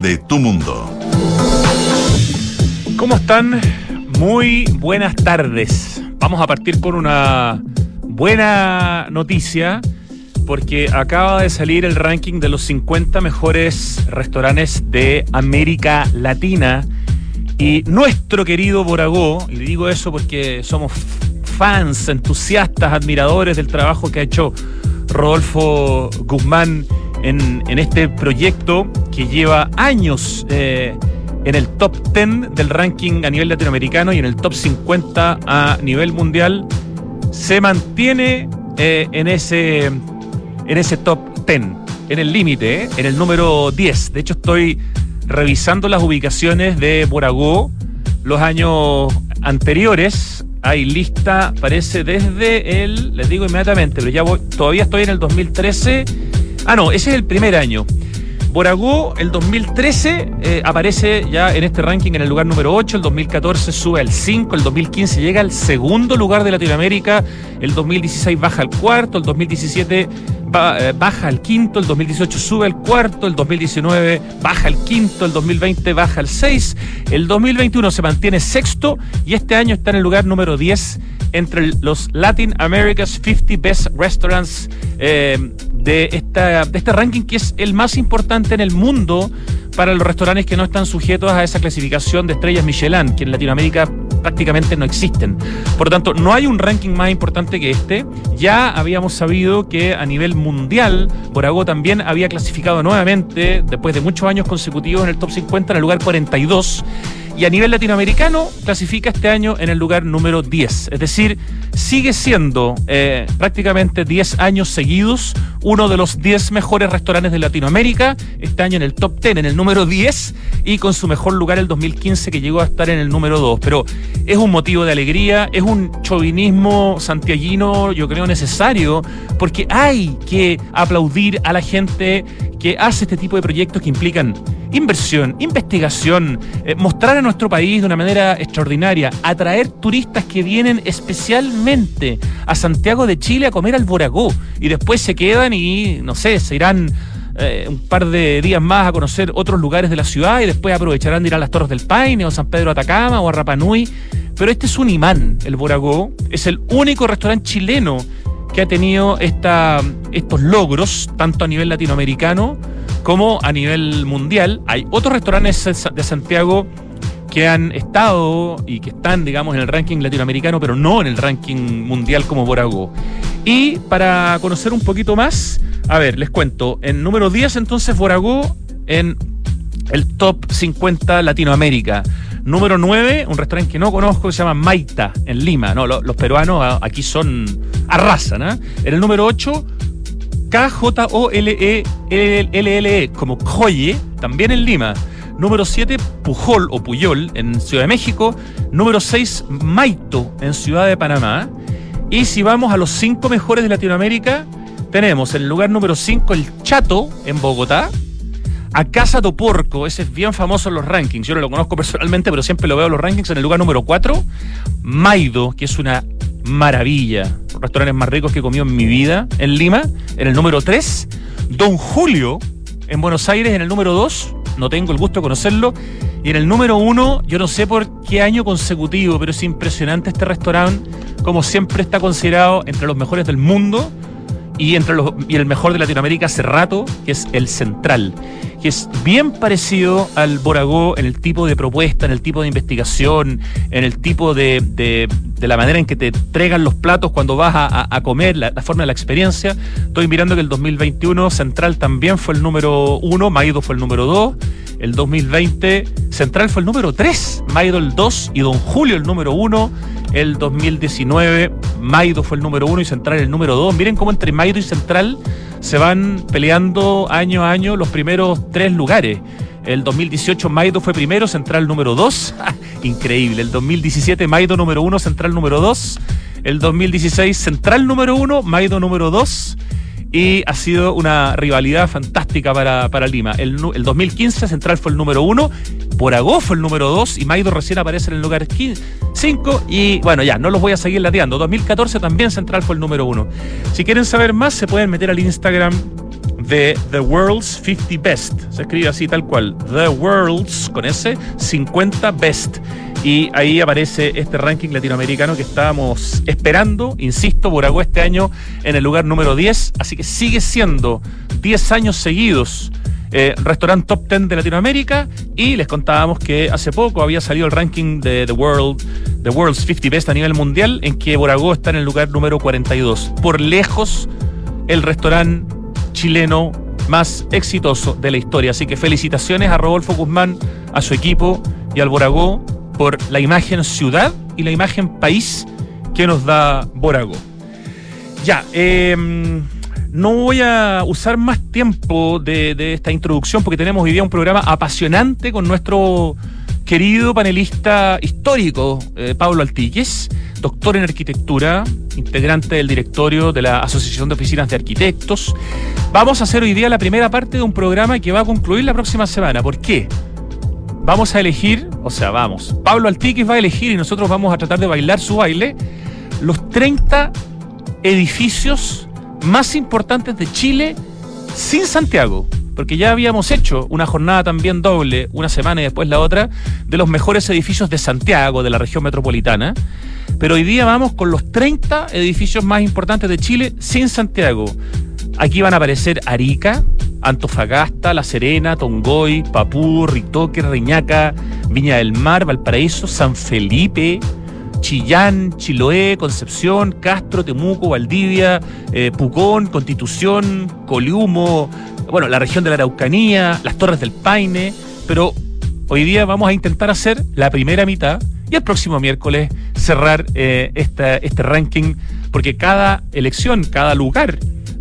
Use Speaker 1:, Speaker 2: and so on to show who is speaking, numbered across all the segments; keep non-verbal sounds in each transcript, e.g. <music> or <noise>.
Speaker 1: de tu mundo.
Speaker 2: ¿Cómo están? Muy buenas tardes. Vamos a partir con una buena noticia porque acaba de salir el ranking de los 50 mejores restaurantes de América Latina y nuestro querido Boragó, y le digo eso porque somos fans, entusiastas, admiradores del trabajo que ha hecho Rodolfo Guzmán en, en este proyecto que lleva años eh, en el top 10 del ranking a nivel latinoamericano y en el top 50 a nivel mundial, se mantiene eh, en, ese, en ese top 10, en el límite, eh, en el número 10. De hecho, estoy revisando las ubicaciones de Boragó los años anteriores. Hay lista, parece desde el, les digo inmediatamente, pero ya voy, todavía estoy en el 2013. Ah, no, ese es el primer año. Boragó, el 2013 eh, aparece ya en este ranking en el lugar número 8, el 2014 sube al 5, el 2015 llega al segundo lugar de Latinoamérica, el 2016 baja al cuarto, el 2017 eh, baja al quinto, el 2018 sube al cuarto, el 2019 baja al quinto, el 2020 baja al 6, el 2021 se mantiene sexto y este año está en el lugar número 10 entre los Latin America's 50 Best Restaurants eh, de, este ranking que es el más importante en el mundo para los restaurantes que no están sujetos a esa clasificación de estrellas Michelin, que en Latinoamérica prácticamente no existen. Por lo tanto, no hay un ranking más importante que este. Ya habíamos sabido que a nivel mundial, Borago también había clasificado nuevamente, después de muchos años consecutivos, en el top 50, en el lugar 42 y a nivel latinoamericano clasifica este año en el lugar número 10. Es decir, sigue siendo eh, prácticamente 10 años seguidos uno de los 10 mejores restaurantes de Latinoamérica, este año en el top 10, en el número 10 y con su mejor lugar el 2015 que llegó a estar en el número 2. Pero es un motivo de alegría, es un chauvinismo santiaguino, yo creo, necesario, porque hay que aplaudir a la gente que hace este tipo de proyectos que implican inversión, investigación, eh, mostrar a nuestro país de una manera extraordinaria, atraer turistas que vienen especialmente a Santiago de Chile a comer al Boragó y después se quedan no sé, se irán eh, un par de días más a conocer otros lugares de la ciudad y después aprovecharán de ir a las Torres del Paine o San Pedro Atacama o a Rapanui. Pero este es un imán, el Boragó. Es el único restaurante chileno que ha tenido esta, estos logros, tanto a nivel latinoamericano como a nivel mundial. Hay otros restaurantes de Santiago que han estado y que están, digamos, en el ranking latinoamericano, pero no en el ranking mundial como Borago. Y para conocer un poquito más, a ver, les cuento. En número 10, entonces, Borago en el top 50 Latinoamérica. Número 9, un restaurante que no conozco, que se llama Maita, en Lima. No, los, peruanos aquí son arrasan. ¿eh? En el número 8, K-J-O-L-E-L-L-E, -L como Coye, también en Lima. Número 7, Pujol o Puyol en Ciudad de México. Número 6, Maito en Ciudad de Panamá. Y si vamos a los 5 mejores de Latinoamérica, tenemos en el lugar número 5 el Chato en Bogotá a Casa do Porco, ese es bien famoso en los rankings. Yo no lo conozco <laughs> personalmente, pero siempre lo veo en los rankings. En el lugar número 4, Maido, que es una maravilla. Los restaurantes más ricos que he comido en mi vida en Lima. En el número 3, Don Julio, en Buenos Aires, en el número 2. No tengo el gusto de conocerlo. Y en el número 1, yo no sé por qué año consecutivo, pero es impresionante este restaurante, como siempre está considerado entre los mejores del mundo y entre los y el mejor de Latinoamérica hace rato, que es el Central que es bien parecido al Boragó en el tipo de propuesta, en el tipo de investigación, en el tipo de, de, la manera en que te entregan los platos cuando vas a, comer, la, forma de la experiencia. Estoy mirando que el 2021 Central también fue el número uno, Maido fue el número dos. El 2020 Central fue el número 3, Maido el 2 y Don Julio el número 1. El 2019 Maido fue el número 1 y Central el número 2. Miren cómo entre Maido y Central se van peleando año a año los primeros tres lugares. El 2018 Maido fue primero, Central número 2. <laughs> Increíble. El 2017 Maido número 1, Central número 2. El 2016 Central número 1, Maido número 2 y ha sido una rivalidad fantástica para, para Lima. El, el, 2015 Central fue el número uno, Poragó fue el número dos y Maido recién aparece en el lugar 5 y bueno, ya, no los voy a seguir lateando. 2014 también Central fue el número uno. Si quieren saber más, se pueden meter al Instagram de The World's 50 Best. Se escribe así tal cual. The World's, con ese, 50 Best. Y ahí aparece este ranking latinoamericano que estábamos esperando. Insisto, Boragó este año en el lugar número 10. Así que sigue siendo 10 años seguidos eh, restaurante top 10 de Latinoamérica y les contábamos que hace poco había salido el ranking de The World, The World's 50 Best a nivel mundial, en que Boragó está en el lugar número 42. Por lejos, el restaurante chileno más exitoso de la historia. Así que felicitaciones a Rodolfo Guzmán, a su equipo y al Boragó por la imagen ciudad y la imagen país que nos da Boragó. Ya, eh no voy a usar más tiempo de, esta introducción porque tenemos hoy día un programa apasionante con nuestro querido panelista histórico, eh, Pablo Altíquez, doctor en arquitectura, integrante del directorio de la Asociación de Oficinas de Arquitectos. Vamos a hacer hoy día la primera parte de un programa que va a concluir la próxima semana. ¿Por qué? Vamos a elegir, o sea, vamos, Pablo Altíquez va a elegir y nosotros vamos a tratar de bailar su baile, los 30 edificios más importantes de Chile sin Santiago. Porque ya habíamos hecho una jornada también doble, una semana y después la otra, de los mejores edificios de Santiago, de la región metropolitana. Pero hoy día vamos con los 30 edificios más importantes de Chile sin Santiago. Aquí van a aparecer Arica, Antofagasta, La Serena, Tongoy, Papú, Ritoque, Reñaca, Viña del Mar, Valparaíso, San Felipe, Chillán, Chiloé, Concepción, Castro, Temuco, Valdivia, eh, Pucón, Constitución, Coliumo, bueno, la región de la Araucanía, las Torres del Paine, pero hoy día vamos a intentar hacer la primera mitad y el próximo miércoles cerrar eh, este ranking, porque cada elección, cada lugar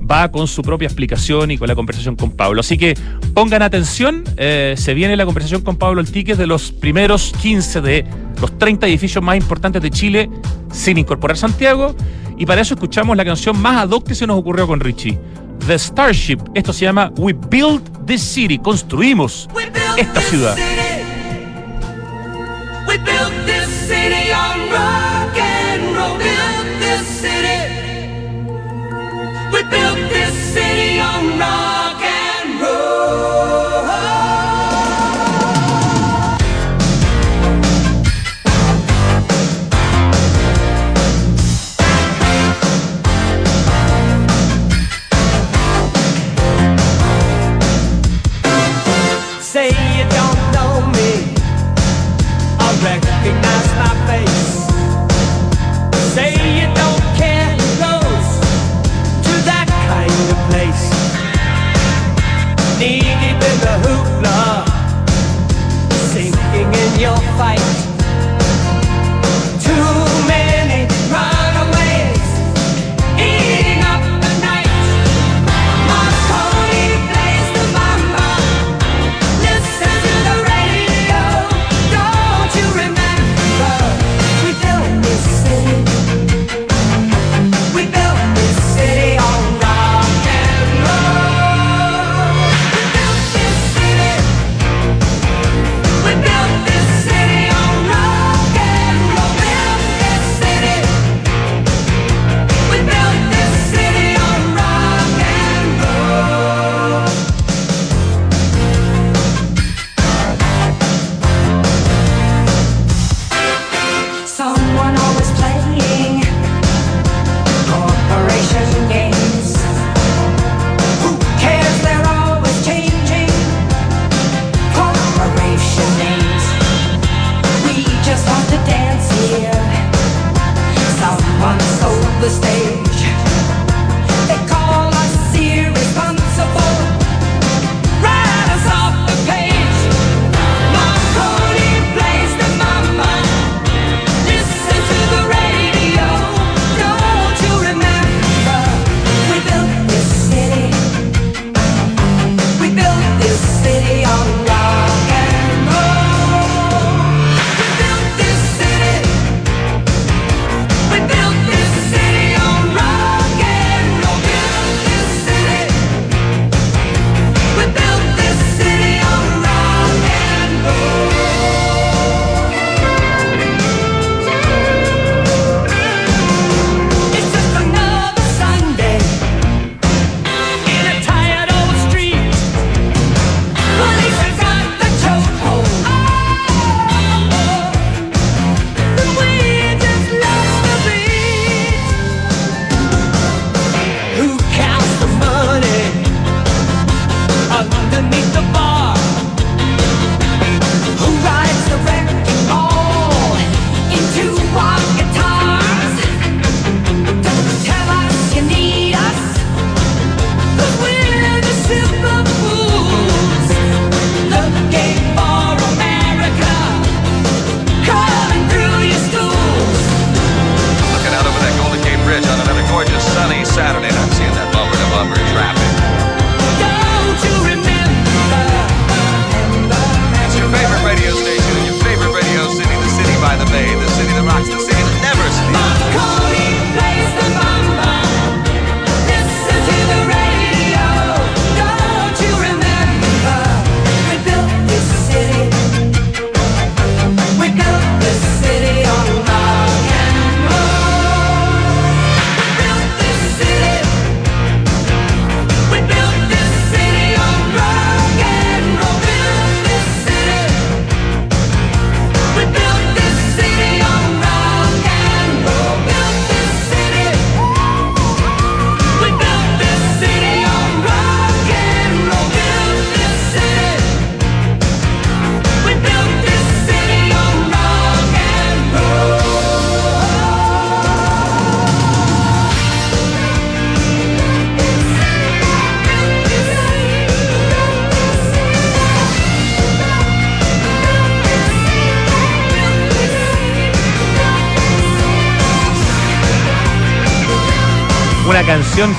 Speaker 2: va con su propia explicación y con la conversación con Pablo. Así que pongan atención, eh, se viene la conversación con Pablo el ticket de los primeros 15 de los 30 edificios más importantes de Chile sin incorporar Santiago. Y para eso escuchamos la canción más ad que se nos ocurrió con Richie. The Starship. Esto se llama We Build This City. Construimos esta ciudad. We built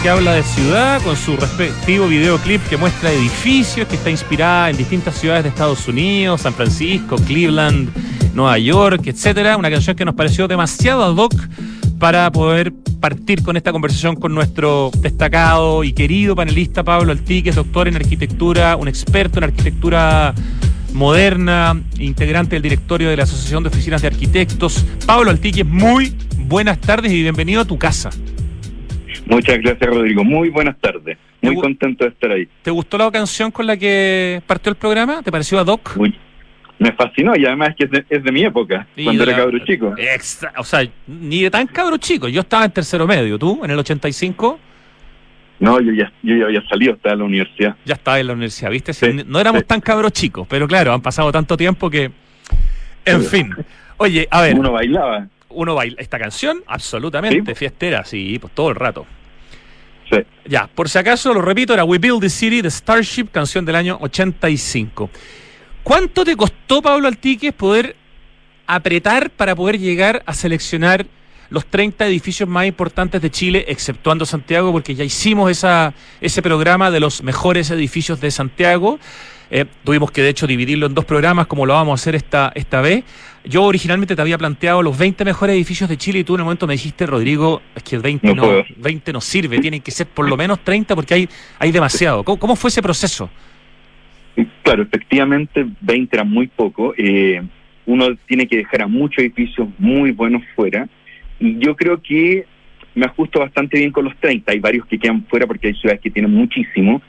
Speaker 2: que habla de ciudad con su respectivo videoclip que muestra edificios, que está inspirada en distintas ciudades de Estados Unidos, San Francisco, Cleveland, Nueva York, etcétera. Una canción que nos pareció demasiado ad hoc para poder partir con esta conversación con nuestro destacado y querido panelista Pablo Altique, doctor en arquitectura, un experto en arquitectura moderna, integrante del directorio de la Asociación de Oficinas de Arquitectos. Pablo Altique, muy buenas tardes y bienvenido a tu casa.
Speaker 1: Muchas gracias, Rodrigo. Muy buenas tardes. Muy contento de estar ahí.
Speaker 2: ¿Te gustó la canción con la que partió el programa? ¿Te pareció a Doc?
Speaker 1: me fascinó y además es que es de, mi época, cuando era cabro chico.
Speaker 2: o sea, ni de tan cabro chico. Yo estaba en tercero medio, ¿tú? ¿En el 85?
Speaker 1: No, yo ya, yo ya había salido, estaba en la universidad.
Speaker 2: Ya estaba en la universidad, ¿viste? no éramos tan cabros chicos, pero claro, han pasado tanto tiempo que... En fin. Oye, a ver.
Speaker 1: Uno bailaba.
Speaker 2: Uno baila. ¿Esta canción? Absolutamente. Fiestera, sí, pues todo el rato. Ya, por si acaso, lo repito, era We Build the City de Starship, canción del año 85. ¿Cuánto te costó, Pablo Altiques, poder apretar para poder llegar a seleccionar los 30 edificios más importantes de Chile, exceptuando Santiago, porque ya hicimos esa, ese programa de los mejores edificios de Santiago. Eh, tuvimos que, de hecho, dividirlo en dos programas, como lo vamos a hacer esta, esta vez. Yo originalmente te había planteado los 20 mejores edificios de Chile y tú en un momento me dijiste, Rodrigo, es que 20 no, 20 no sirve, tienen que ser por lo menos 30 porque hay, hay demasiado. ¿Cómo, fue ese proceso?
Speaker 1: Claro, efectivamente 20 era muy poco. Eh, uno tiene que dejar a muchos edificios muy buenos fuera y yo creo que me ajusto bastante bien con los 30. Hay varios que quedan fuera porque hay ciudades que tienen muchísimo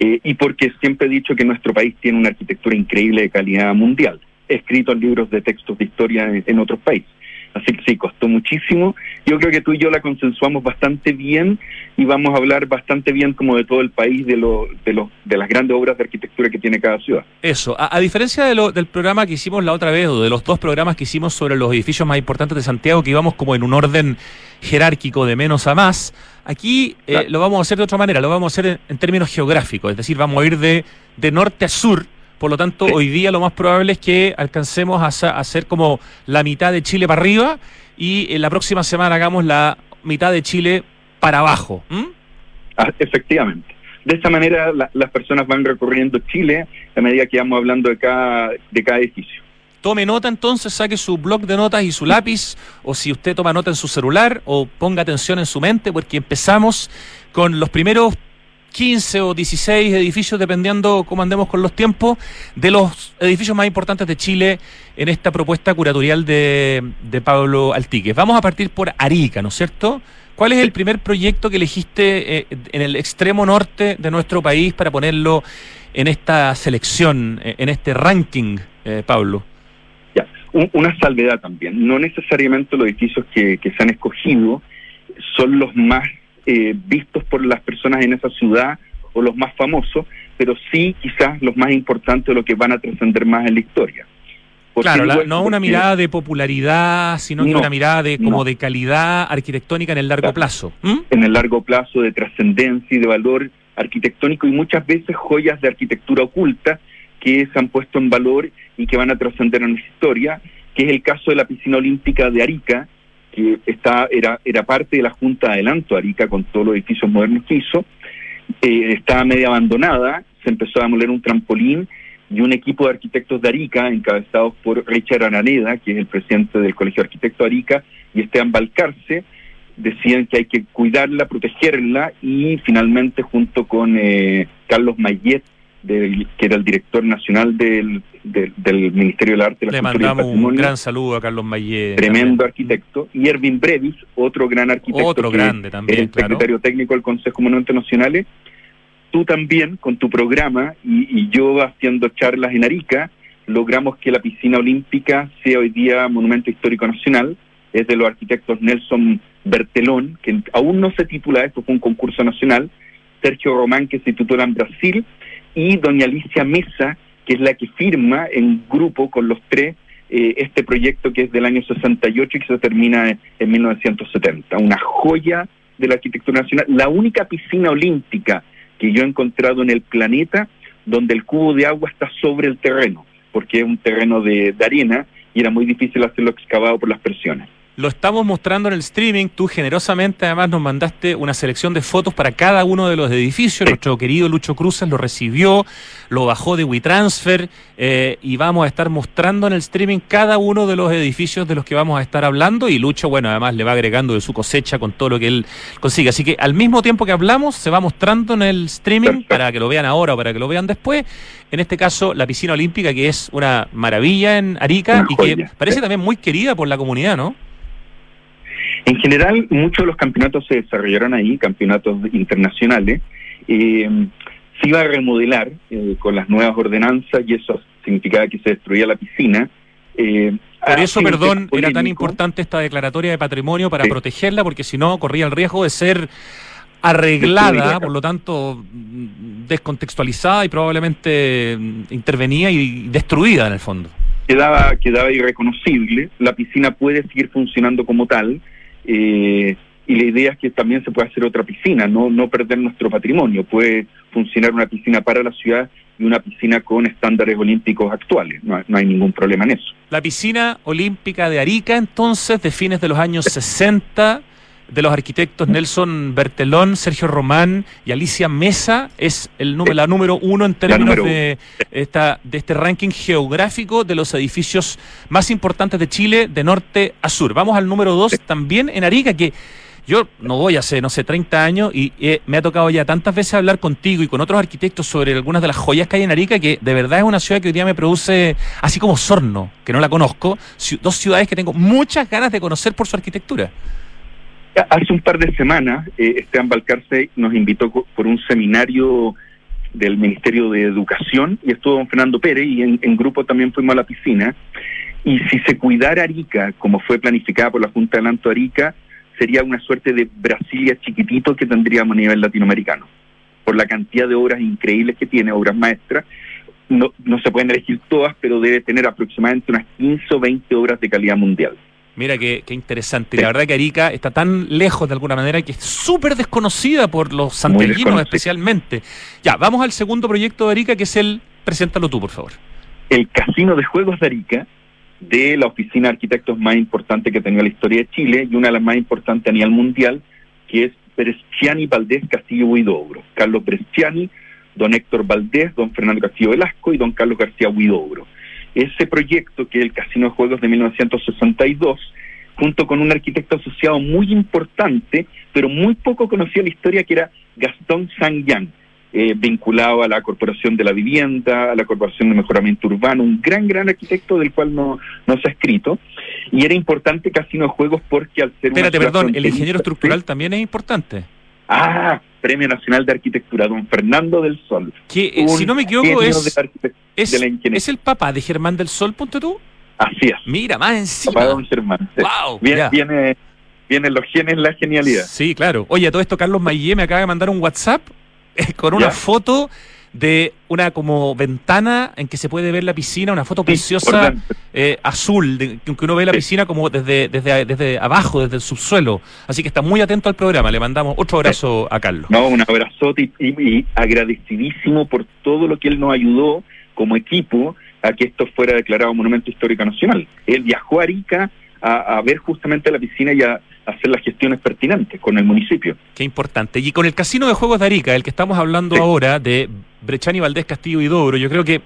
Speaker 1: eh, y porque siempre he dicho que nuestro país tiene una arquitectura increíble de calidad mundial, escrito en libros de textos de historia en otros países. Así que sí, costó muchísimo. Yo creo que tú y yo la consensuamos bastante bien y vamos a hablar bastante bien como de todo el país, de, lo, de, los de las grandes obras de arquitectura que tiene cada ciudad.
Speaker 2: Eso, a, diferencia de lo, del programa que hicimos la otra vez, o de los dos programas que hicimos sobre los edificios más importantes de Santiago, que íbamos como en un orden jerárquico de menos a más, aquí eh, lo vamos a hacer de otra manera, lo vamos a hacer en, en, términos geográficos, es decir, vamos a ir de, de norte a sur por lo tanto, hoy día lo más probable es que alcancemos a hacer como la mitad de Chile para arriba y en la próxima semana hagamos la mitad de Chile para abajo.
Speaker 1: Ah, efectivamente. De esta manera las personas van recorriendo Chile a medida que vamos hablando de cada, de cada edificio.
Speaker 2: Tome nota entonces, saque su blog de notas y su lápiz, o si usted toma nota en su celular, o ponga atención en su mente, porque empezamos con los primeros 15 o 16 edificios, dependiendo cómo andemos con los tiempos, de los edificios más importantes de Chile en esta propuesta curatorial de, de Pablo Altique. Vamos a partir por Arica, ¿no es cierto? ¿Cuál es el primer proyecto que elegiste eh, en el extremo norte de nuestro país para ponerlo en esta selección, eh, en este ranking, eh, Pablo?
Speaker 1: Ya, una salvedad también. No necesariamente los edificios que, que se han escogido son los más eh, vistos por las personas en esa ciudad o los más famosos, pero sí quizás los más importantes, los que van a trascender más en la historia.
Speaker 2: claro, no una mirada de popularidad, sino que una mirada de como de calidad arquitectónica en el largo plazo.
Speaker 1: En el largo plazo, de trascendencia y de valor arquitectónico y muchas veces joyas de arquitectura oculta que se han puesto en valor y que van a trascender en la historia, que es el caso de la piscina olímpica de Arica, que está, era, era parte de la Junta de Adelanto Arica con todos los edificios modernos que hizo, eh, estaba media abandonada, se empezó a demoler un trampolín y un equipo de arquitectos de Arica, encabezados por Richard Araneda, que es el presidente del Colegio de Arquitectos de Arica, y Esteban Balcarce, decían que hay que cuidarla, protegerla, y finalmente junto con eh, Carlos Mayet, que era el director nacional del, del, Ministerio del Arte,
Speaker 2: la Le mandamos un gran saludo a Carlos Mayé.
Speaker 1: Tremendo arquitecto. Y Erwin Brevis, otro gran arquitecto.
Speaker 2: Otro grande también,
Speaker 1: el secretario técnico del Consejo Monumentos Nacionales. Tú también, con tu programa, y, yo haciendo charlas en Arica, logramos que la piscina olímpica sea hoy día Monumento Histórico Nacional. Es de los arquitectos Nelson Bertelón, que aún no se titula, esto fue un concurso nacional. Sergio Román, que se titula en Brasil y doña Alicia Mesa, que es la que firma en grupo con los tres eh, este proyecto que es del año 68 y que se termina en, 1970. Una joya de la arquitectura nacional, la única piscina olímpica que yo he encontrado en el planeta donde el cubo de agua está sobre el terreno, porque es un terreno de, de arena y era muy difícil hacerlo excavado por las presiones.
Speaker 2: Lo estamos mostrando en el streaming. Tú generosamente además nos mandaste una selección de fotos para cada uno de los edificios. Nuestro querido Lucho Cruzes lo recibió, lo bajó de WeTransfer eh, y vamos a estar mostrando en el streaming cada uno de los edificios de los que vamos a estar hablando. Y Lucho, bueno, además le va agregando de su cosecha con todo lo que él consigue. Así que al mismo tiempo que hablamos, se va mostrando en el streaming para que lo vean ahora o para que lo vean después. En este caso, la piscina olímpica, que es una maravilla en Arica y que parece también muy querida por la comunidad, ¿no?
Speaker 1: En general, muchos de los campeonatos se desarrollaron ahí, campeonatos internacionales. Eh, se iba a remodelar eh, con las nuevas ordenanzas y eso significaba que se destruía la piscina.
Speaker 2: Eh, Por eso, perdón, era tan importante esta declaratoria de patrimonio para protegerla, porque si no corría el riesgo de ser arreglada, por lo tanto descontextualizada y probablemente intervenida y destruida en el fondo.
Speaker 1: Quedaba, quedaba irreconocible, la piscina puede seguir funcionando como tal, eh, y la idea es que también se pueda hacer otra piscina, no, no perder nuestro patrimonio. Puede funcionar una piscina para la ciudad y una piscina con estándares olímpicos actuales. No, hay ningún problema en eso.
Speaker 2: La piscina olímpica de Arica, entonces, de fines de los años 60, de los arquitectos Nelson Bertelón, Sergio Román y Alicia Mesa, es el número, la número uno en términos de, esta, de este ranking geográfico de los edificios más importantes de Chile, de norte a sur. Vamos al número dos, también en Arica, que yo no voy hace, no sé, 30 años y eh, me ha tocado ya tantas veces hablar contigo y con otros arquitectos sobre algunas de las joyas que hay en Arica, que de verdad es una ciudad que hoy día me produce, así como Sorno, que no la conozco, dos ciudades que tengo muchas ganas de conocer por su arquitectura.
Speaker 1: Hace un par de semanas, eh, Esteban Balcarce nos invitó por un seminario del Ministerio de Educación y estuvo don Fernando Pérez y en, grupo también fuimos a la piscina. Y si se cuidara Arica, como fue planificada por la Junta de Lanto Arica, sería una suerte de Brasilia chiquitito que tendríamos a nivel latinoamericano, por la cantidad de obras increíbles que tiene, obras maestras. No, no se pueden elegir todas, pero debe tener aproximadamente unas 15 o 20 obras de calidad mundial.
Speaker 2: Mira qué, qué interesante. La verdad que Arica está tan lejos de alguna manera que es súper desconocida por los santellinos especialmente. Ya, vamos al segundo proyecto de Arica que es el... Preséntalo tú, por favor.
Speaker 1: El Casino de Juegos de Arica, de la oficina de arquitectos más importante que ha tenido la historia de Chile y una de las más importantes a nivel mundial, que es Bresciani Valdés Castillo Huidobro. Carlos Bresciani, don Héctor Valdés, don Fernando Castillo Velasco y don Carlos García Huidobro. Ese proyecto, que es el Casino de Juegos de 1962, junto con un arquitecto asociado muy importante, pero muy poco conocido en la historia, que era Gastón Yang eh, vinculado a la Corporación de la Vivienda, a la Corporación de Mejoramiento Urbano, un gran, gran arquitecto del cual no, no se ha escrito. Y era importante Casino de Juegos porque al ser...
Speaker 2: Espérate, perdón, el ingeniero estructural también es importante.
Speaker 1: Ah, Premio Nacional de Arquitectura, don Fernando del Sol.
Speaker 2: Que, eh, si no me equivoco, es, es, es, el papá de Germán del Sol, ponte tú.
Speaker 1: Así es.
Speaker 2: Mira, más encima.
Speaker 1: Papá de don Germán.
Speaker 2: Wow,
Speaker 1: viene, viene, vienen los genes, la genialidad.
Speaker 2: Sí, claro. Oye, todo esto Carlos Mayé me acaba de mandar un WhatsApp con una foto de una como ventana en que se puede ver la piscina, una foto preciosa eh, azul, de, que uno ve la piscina como desde, desde, desde abajo, desde el subsuelo. Así que está muy atento al programa. Le mandamos otro abrazo a Carlos.
Speaker 1: No, un abrazote y, agradecidísimo por todo lo que él nos ayudó como equipo a que esto fuera declarado Monumento Histórico Nacional. Él viajó a Arica a, a ver justamente la piscina y a, hacer las gestiones pertinentes con el municipio.
Speaker 2: Qué importante. Y con el Casino de Juegos de Arica, el que estamos hablando ahora, de Brechani Valdés Castillo y Dobro, yo creo que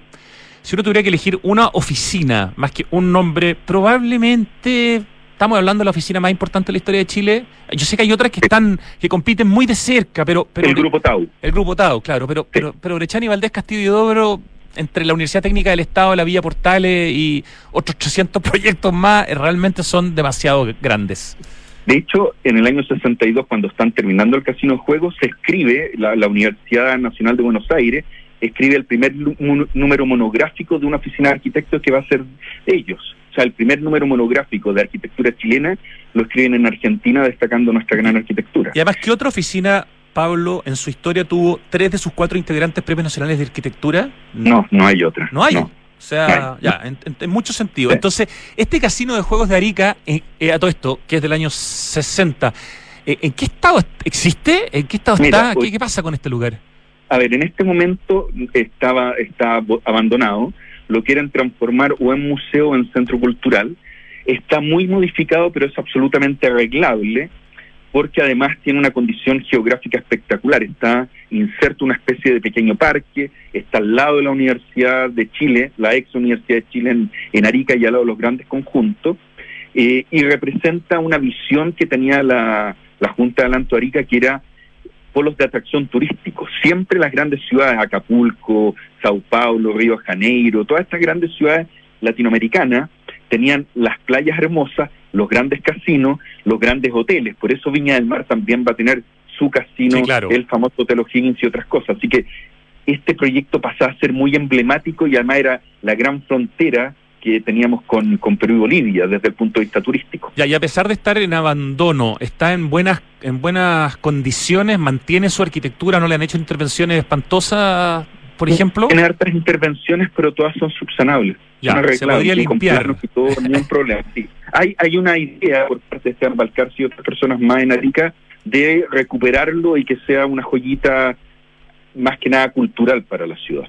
Speaker 2: si uno tuviera que elegir una oficina más que un nombre, probablemente estamos hablando de la oficina más importante de la historia de Chile. Yo sé que hay otras que están que compiten muy de cerca, pero, pero
Speaker 1: el grupo Tau.
Speaker 2: El grupo Tau, claro, pero pero pero Brechani Valdés Castillo y Dobro entre la Universidad Técnica del Estado, la Villa Portales y otros 800 <laughs> proyectos más, realmente son demasiado grandes.
Speaker 1: De hecho, en el año 62, cuando están terminando el Casino de Juegos, se escribe, la, Universidad Nacional de Buenos Aires escribe el primer número monográfico de una oficina de arquitectos que va a ser ellos. O sea, el primer número monográfico de arquitectura chilena lo escriben en Argentina, destacando nuestra gran arquitectura.
Speaker 2: Y además, ¿qué otra oficina, Pablo, en su historia tuvo tres de sus cuatro integrantes premios nacionales de arquitectura?
Speaker 1: No, no hay otra.
Speaker 2: No hay. O sea, ya, en, muchos sentidos. Entonces, este casino de juegos de Arica, eh, eh, a todo esto, que es del año 60, eh, ¿en qué estado existe? ¿En qué estado está? ¿Qué, ¿Qué, pasa con este lugar?
Speaker 1: A ver, en este momento estaba está abandonado. Lo quieren transformar o en museo o en centro cultural. Está muy modificado, pero es absolutamente arreglable, porque además tiene una condición geográfica espectacular. Está inserto una especie de pequeño parque, está al lado de la Universidad de Chile, la ex Universidad de Chile en, Arica y al lado de los grandes conjuntos, eh, y representa una visión que tenía la, la Junta de Alanto Arica, que era polos de atracción turístico. Siempre las grandes ciudades, Acapulco, Sao Paulo, Río de Janeiro, todas estas grandes ciudades latinoamericanas, tenían las playas hermosas, los grandes casinos, los grandes hoteles. Por eso Viña del Mar también va a tener su casino, el famoso Hotel O'Higgins y otras cosas. Así que este proyecto pasaba a ser muy emblemático y además era la gran frontera que teníamos con, con, Perú y Bolivia desde el punto de vista turístico.
Speaker 2: Ya, y a pesar de estar en abandono, ¿está en buenas, en buenas condiciones? ¿Mantiene su arquitectura? ¿No le han hecho intervenciones espantosas, por ejemplo?
Speaker 1: Tiene hartas intervenciones, pero todas son subsanables.
Speaker 2: Ya, se podría limpiar.
Speaker 1: Y todo, ningún problema. Sí. Hay, hay una idea por parte de Esteban Balcarce y otras personas más en Arica de recuperarlo y que sea una joyita más que nada cultural para la ciudad.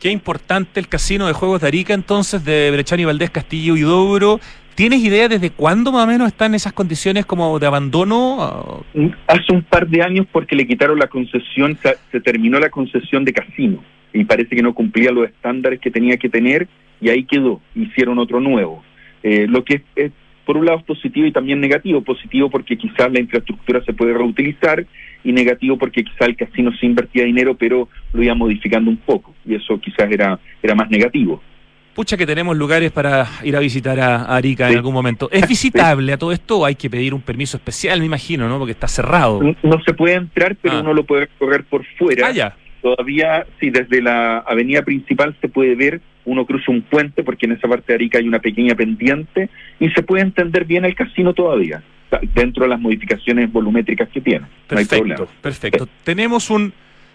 Speaker 2: Qué importante el casino de juegos de Arica entonces, de Brechani, Valdés, Castillo y Dobro. ¿Tienes idea desde cuándo más o menos están esas condiciones como de abandono?
Speaker 1: Hace un par de años porque le quitaron la concesión, se, terminó la concesión de casino y parece que no cumplía los estándares que tenía que tener y ahí quedó, hicieron otro nuevo. Eh, lo que es, por un lado es positivo y también negativo. Positivo porque quizás la infraestructura se puede reutilizar y negativo porque quizás el casino se invertía dinero pero lo iba modificando un poco y eso quizás era, era más negativo.
Speaker 2: Pucha que tenemos lugares para ir a visitar a Arica en algún momento. ¿Es visitable a todo esto? Hay que pedir un permiso especial, me imagino, ¿no? Porque está cerrado.
Speaker 1: No, se puede entrar, pero ah. uno lo puede correr por fuera.
Speaker 2: Ah, ya.
Speaker 1: Todavía, sí, desde la avenida principal se puede ver, uno cruza un puente porque en esa parte de Arica hay una pequeña pendiente y se puede entender bien el casino todavía, dentro de las modificaciones volumétricas que tiene.
Speaker 2: Perfecto, perfecto. Tenemos un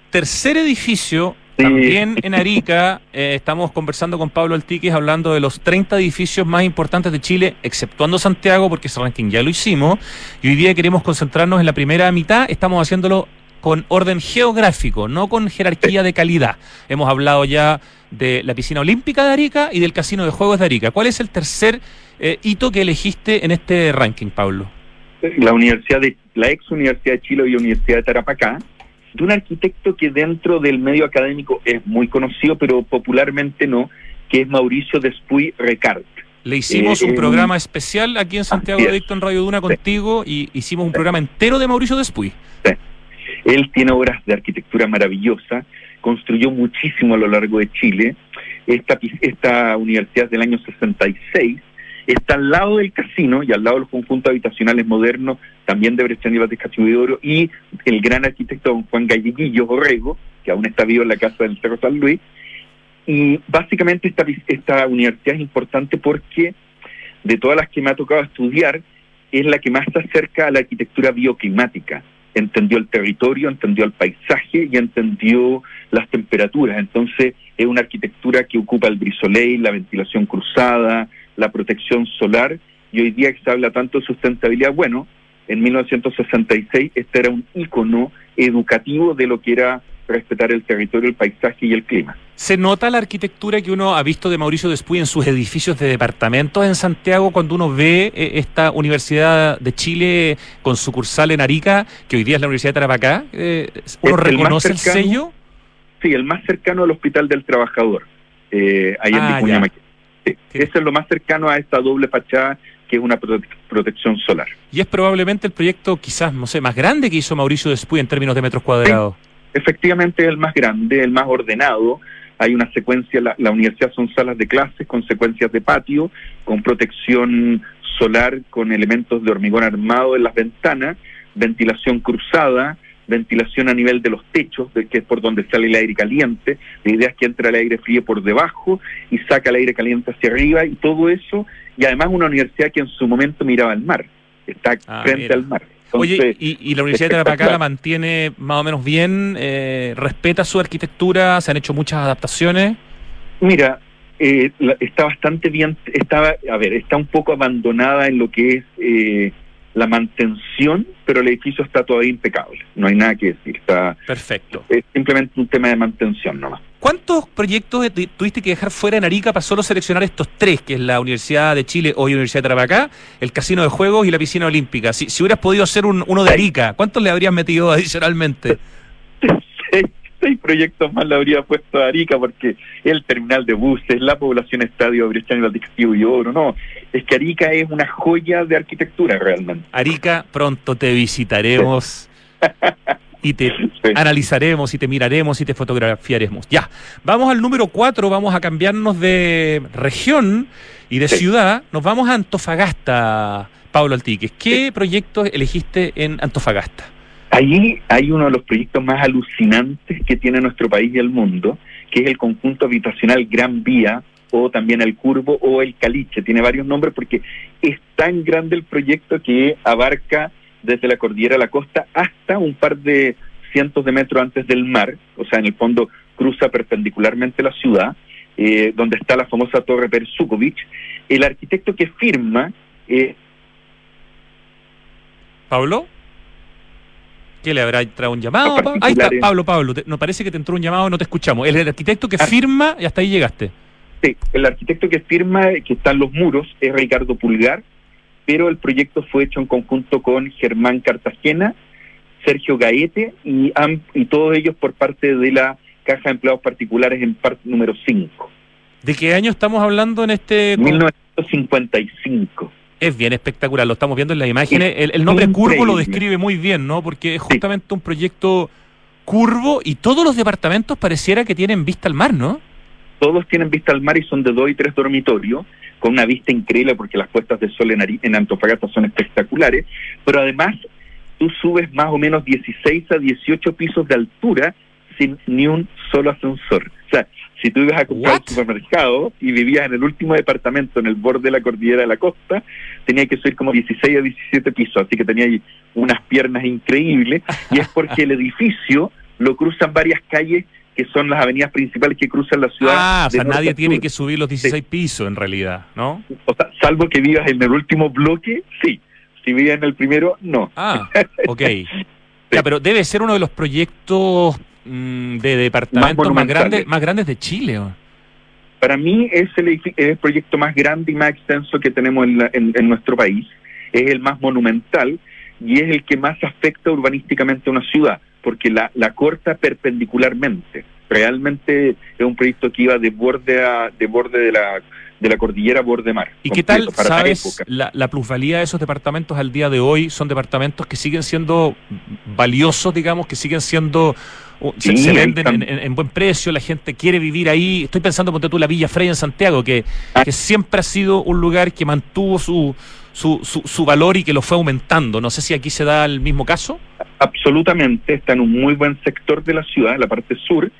Speaker 2: tercer edificio también en Arica. Eh, estamos conversando con Pablo Altiques hablando de los 30 edificios más importantes de Chile, exceptuando Santiago, porque ese ranking ya lo hicimos. Y hoy día queremos concentrarnos en la primera mitad. Estamos haciéndolo con orden geográfico, no con jerarquía de calidad. Hemos hablado ya de la piscina olímpica de Arica y del casino de juegos de Arica. ¿Cuál es el tercer eh, hito que elegiste en este ranking, Pablo?
Speaker 1: La Universidad de la ex Universidad de Chile y Universidad de Tarapacá, de un arquitecto que dentro del medio académico es muy conocido, pero popularmente no, que es Mauricio Despuy Recart.
Speaker 2: Le hicimos un eh, programa especial aquí en Santiago de Dicto en Radio Duna contigo y hicimos un programa entero de Mauricio Despuy.
Speaker 1: Sí. Él tiene obras de arquitectura maravillosa, construyó muchísimo a lo largo de Chile. Esta, esta universidad del año 66 está al lado del casino y al lado de los conjuntos habitacionales modernos, también de Castillo de Oro, y el gran arquitecto don Juan Galleguillo Borrego, que aún está vivo en la casa del Cerro San Luis. Y básicamente esta, esta universidad es importante porque de todas las que me ha tocado estudiar, es la que más se acerca a la arquitectura bioclimática entendió el territorio, entendió el paisaje y entendió las temperaturas. Entonces es una arquitectura que ocupa el brisolei, la ventilación cruzada, la protección solar y hoy día que se habla tanto de sustentabilidad, bueno, en 1966 este era un ícono educativo de lo que era respetar el territorio, el paisaje y el clima.
Speaker 2: ¿Se nota la arquitectura que uno ha visto de Mauricio Despuy en sus edificios de departamentos en Santiago cuando uno ve eh, esta Universidad de Chile con sucursal en Arica, que hoy día es la Universidad de Tarapacá? Eh, ¿Uno reconoce el, sello?
Speaker 1: Sí, el más cercano al Hospital del Trabajador, eh, ahí en ah, Vicuña sí, es lo más cercano a esta doble fachada que es una protección solar.
Speaker 2: Y es probablemente el proyecto quizás, no sé, más grande que hizo Mauricio Despuy en términos de metros cuadrados
Speaker 1: efectivamente es el más grande, el más ordenado. Hay una secuencia, la, universidad son salas de clases con secuencias de patio, con protección solar, con elementos de hormigón armado en las ventanas, ventilación cruzada, ventilación a nivel de los techos, que es por donde sale el aire caliente. La idea es que entra el aire frío por debajo y saca el aire caliente hacia arriba y todo eso. Y además una universidad que en su momento miraba al mar, está ah, frente al mar.
Speaker 2: Oye, ¿y, la Universidad de Tarapacá la mantiene más o menos bien? Eh, ¿Respeta su arquitectura? ¿Se han hecho muchas adaptaciones?
Speaker 1: Mira, eh, está bastante bien, estaba, a ver, está un poco abandonada en lo que es eh, la mantención, pero el edificio está todavía impecable. No hay nada que decir. Está,
Speaker 2: Perfecto.
Speaker 1: Es simplemente un tema de mantención nomás.
Speaker 2: ¿Cuántos proyectos tuviste que dejar fuera en Arica para solo seleccionar estos tres, que es la Universidad de Chile, hoy Universidad de Tarapacá, el Casino de Juegos y la Piscina Olímpica? Si, si hubieras podido hacer un, uno de Arica, ¿cuántos le habrías metido adicionalmente? <laughs> <laughs>
Speaker 1: seis proyectos más le habría puesto a Arica porque el terminal de buses, la población estadio Brechani, Castillo y Oro, no, es que Arica es una joya de arquitectura realmente.
Speaker 2: Arica, pronto te visitaremos. y te <laughs> analizaremos y te miraremos y te fotografiaremos. Ya, vamos al número cuatro, vamos a cambiarnos de región y de ciudad, nos vamos a Antofagasta, Pablo Altiques. ¿Qué proyectos elegiste en Antofagasta?
Speaker 1: Allí hay uno de los proyectos más alucinantes que tiene nuestro país y el mundo, que es el conjunto habitacional Gran Vía, o también el Curvo o el Caliche. Tiene varios nombres porque es tan grande el proyecto que abarca desde la cordillera a la costa hasta un par de cientos de metros antes del mar, o sea, en el fondo cruza perpendicularmente la ciudad, eh, donde está la famosa Torre Persukovic. El arquitecto que firma... Eh,
Speaker 2: ¿Pablo? ¿Qué le habrá entrado un llamado? Ahí está, Pablo, Pablo, nos parece que te entró un llamado, no te escuchamos. El, arquitecto que ah. firma, y hasta ahí llegaste.
Speaker 1: Sí, el arquitecto que firma, que está en los muros, es Ricardo Pulgar, pero el proyecto fue hecho en conjunto con Germán Cartagena, Sergio Gaete y, y todos ellos por parte de la Caja de Empleados Particulares en parte número 5.
Speaker 2: ¿De qué año estamos hablando en este...?
Speaker 1: 1955
Speaker 2: es bien espectacular, lo estamos viendo en las imágenes. El, nombre curvo lo describe muy bien, ¿no? Porque es justamente un proyecto curvo y todos los departamentos pareciera que tienen vista al mar, ¿no?
Speaker 1: Todos tienen vista al mar y son de dos y tres dormitorios, con una vista increíble porque las puestas de sol en, en Antofagasta son espectaculares, pero además tú subes más o menos 16 a 18 pisos de altura sin ni un solo ascensor. O sea, si tú ibas a comprar un supermercado y vivías en el último departamento en el borde de la cordillera de la costa, tenía que subir como 16 a 17 pisos, así que tenía unas piernas increíbles, y es porque el edificio lo cruzan varias calles que son las avenidas principales que cruzan la ciudad.
Speaker 2: Ah, o sea, nadie tiene que subir los 16 pisos en realidad, ¿no?
Speaker 1: O sea, salvo que vivas en el último bloque, sí. Si vivías en el primero, no.
Speaker 2: Ah, <laughs> ok. Ya, pero debe ser uno de los proyectos Mm, de departamentos más, grandes, más grandes de Chile.
Speaker 1: Para mí es el, proyecto más grande y más extenso que tenemos en, nuestro país. Es el más monumental y es el que más afecta urbanísticamente a una ciudad, porque la, la corta perpendicularmente. Realmente es un proyecto que iba de borde a, de borde de la de la cordillera borde mar.
Speaker 2: ¿Y qué tal, sabes, la, la, plusvalía de esos departamentos al día de hoy? Son departamentos que siguen siendo valiosos, digamos, que siguen siendo se, venden en, buen precio, la gente quiere vivir ahí. Estoy pensando, ponte tú, la Villa Freya en Santiago, que, ah. que siempre ha sido un lugar que mantuvo su, su, su, valor y que lo fue aumentando. No sé si aquí se da el mismo caso.
Speaker 1: Absolutamente, está en un muy buen sector de la ciudad, en la parte sur,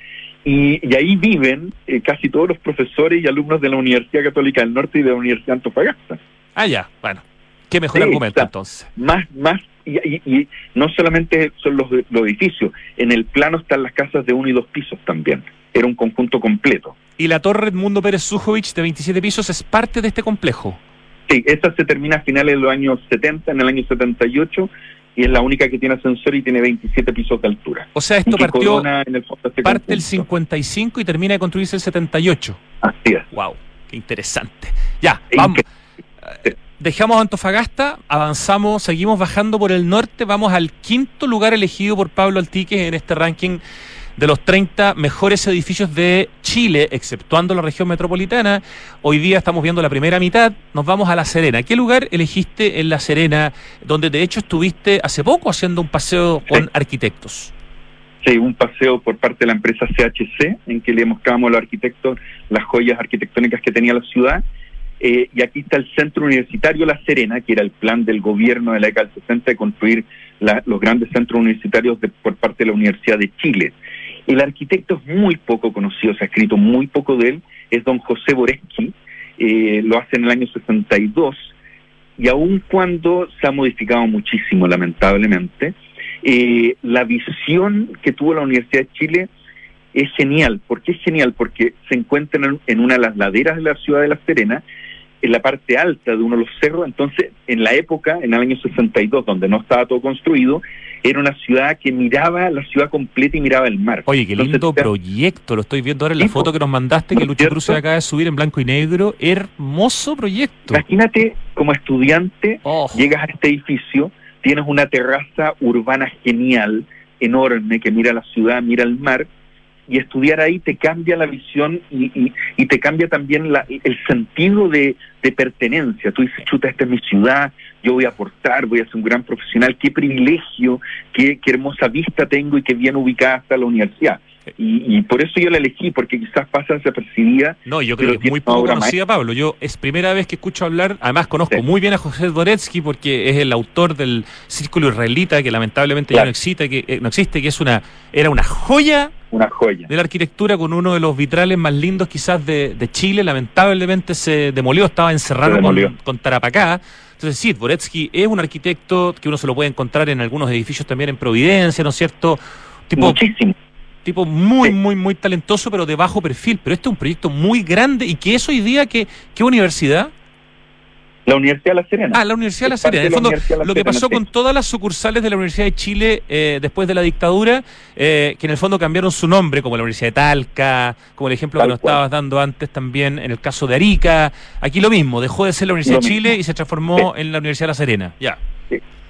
Speaker 1: y, ahí viven eh, casi todos los profesores y alumnos de la Universidad Católica del Norte y de la Universidad Antofagasta.
Speaker 2: Ah, ya, bueno. Qué mejor argumento entonces.
Speaker 1: Más, más y, no solamente son los, edificios, en el plano están las casas de uno y dos pisos también. Era un conjunto completo.
Speaker 2: ¿Y la torre Edmundo Pérez Sujovic de 27 pisos es parte de este complejo?
Speaker 1: Sí, esta se termina a finales de los años 70, en el año 78, y es la única que tiene ascensor y tiene 27 pisos de altura.
Speaker 2: O sea, esto partió en el este parte el 55 y termina de construirse el 78.
Speaker 1: Así es.
Speaker 2: Wow, qué interesante. Ya, vamos dejamos Antofagasta, avanzamos, seguimos bajando por el norte, vamos al quinto lugar elegido por Pablo Altique en este ranking de los 30 mejores edificios de Chile, exceptuando la región metropolitana. Hoy día estamos viendo la primera mitad, nos vamos a La Serena. ¿Qué lugar elegiste en La Serena, donde de hecho estuviste hace poco haciendo un paseo con arquitectos?
Speaker 1: Sí, un paseo por parte de la empresa CHC, en que le mostramos a los arquitectos las joyas arquitectónicas que tenía la ciudad eh, y aquí está el Centro Universitario La Serena, que era el plan del gobierno de la década del 60 de construir los grandes centros universitarios por parte de la Universidad de Chile. El arquitecto es muy poco conocido, se ha escrito muy poco de él, es don José Boreschi, eh, lo hace en el año 62, y aun cuando se ha modificado muchísimo, lamentablemente, eh, la visión que tuvo la Universidad de Chile es genial. ¿Por qué es genial? Porque se encuentra en una de las laderas de la ciudad de La Serena en la parte alta de uno de los cerros, entonces en la época, en el año 62, donde no estaba todo construido, era una ciudad que miraba la ciudad completa y miraba el mar.
Speaker 2: Oye, qué lindo proyecto, lo estoy viendo ahora en la foto que nos mandaste, que Lucho Cruz acaba de subir en blanco y negro, hermoso proyecto.
Speaker 1: Imagínate, como estudiante, oh. llegas a este edificio, tienes una terraza urbana genial, enorme, que mira la ciudad, mira el mar, y estudiar ahí te cambia la visión y, y, te cambia también la, el sentido de, de, pertenencia. Tú dices, chuta, esta es mi ciudad, yo voy a aportar, voy a ser un gran profesional, qué privilegio, qué, qué hermosa vista tengo y qué bien ubicada está la universidad. Y, y, por eso yo la elegí, porque quizás pasa desapercibida.
Speaker 2: No, yo creo que es muy poco conocida, Pablo. Yo es primera vez que escucho hablar, además conozco muy bien a José Dvoretsky porque es el autor del Círculo Israelita, que lamentablemente ya no existe, que eh, no existe, que es una era una joya
Speaker 1: una joya.
Speaker 2: De la arquitectura con uno de los vitrales más lindos quizás de, de Chile, lamentablemente se demolió, estaba encerrado con, con, Tarapacá. Entonces sí, Dvoretsky es un arquitecto que uno se lo puede encontrar en algunos edificios también en Providencia, ¿no es cierto?
Speaker 1: Tipo, Muchísimo.
Speaker 2: Tipo muy, muy, muy talentoso, pero de bajo perfil. Pero este es un proyecto muy grande y que es hoy día, que ¿qué universidad?
Speaker 1: La Universidad de La Serena.
Speaker 2: Ah, la Universidad de La Serena. En el fondo, lo que pasó con todas las sucursales de la Universidad de Chile eh, después de la dictadura, eh, que en el fondo cambiaron su nombre, como la Universidad de Talca, como el ejemplo que nos estabas dando antes también en el caso de Arica. Aquí lo mismo, dejó de ser la Universidad de Chile y se transformó en la Universidad de La Serena. Ya.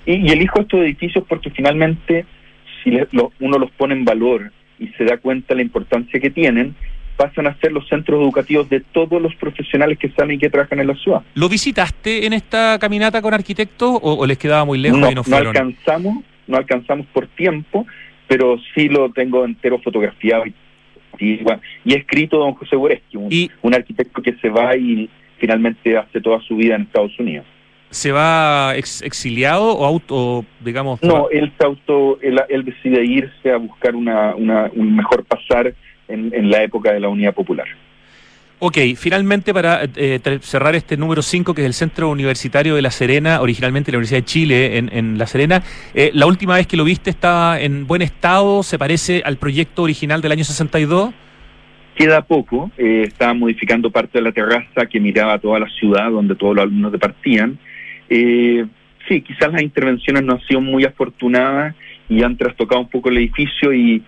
Speaker 1: Y, elijo estos edificios porque finalmente, si uno los pone en valor y se da cuenta de la importancia que tienen, pasan a ser los centros educativos de todos los profesionales que salen y que trabajan en la ciudad.
Speaker 2: ¿Lo visitaste en esta caminata con arquitectos o, les quedaba muy lejos
Speaker 1: no,
Speaker 2: y no
Speaker 1: fueron? No alcanzamos, no alcanzamos por tiempo, pero sí lo tengo entero fotografiado y, y, escrito don José Boreschi, un, un arquitecto que se va y finalmente hace toda su vida en Estados Unidos.
Speaker 2: ¿Se va exiliado o auto, digamos?
Speaker 1: No, él, auto, él, él, decide irse a buscar una, una, un mejor pasar en, la época de la Unidad Popular.
Speaker 2: Ok, finalmente para eh, cerrar este número 5, que es el Centro Universitario de La Serena, originalmente la Universidad de Chile en, La Serena, eh, la última vez que lo viste estaba en buen estado, se parece al proyecto original del año 62.
Speaker 1: Queda poco, eh, estaba modificando parte de la terraza que miraba toda la ciudad donde todos los alumnos departían. Eh, sí, quizás las intervenciones no han sido muy afortunadas y han trastocado un poco el edificio y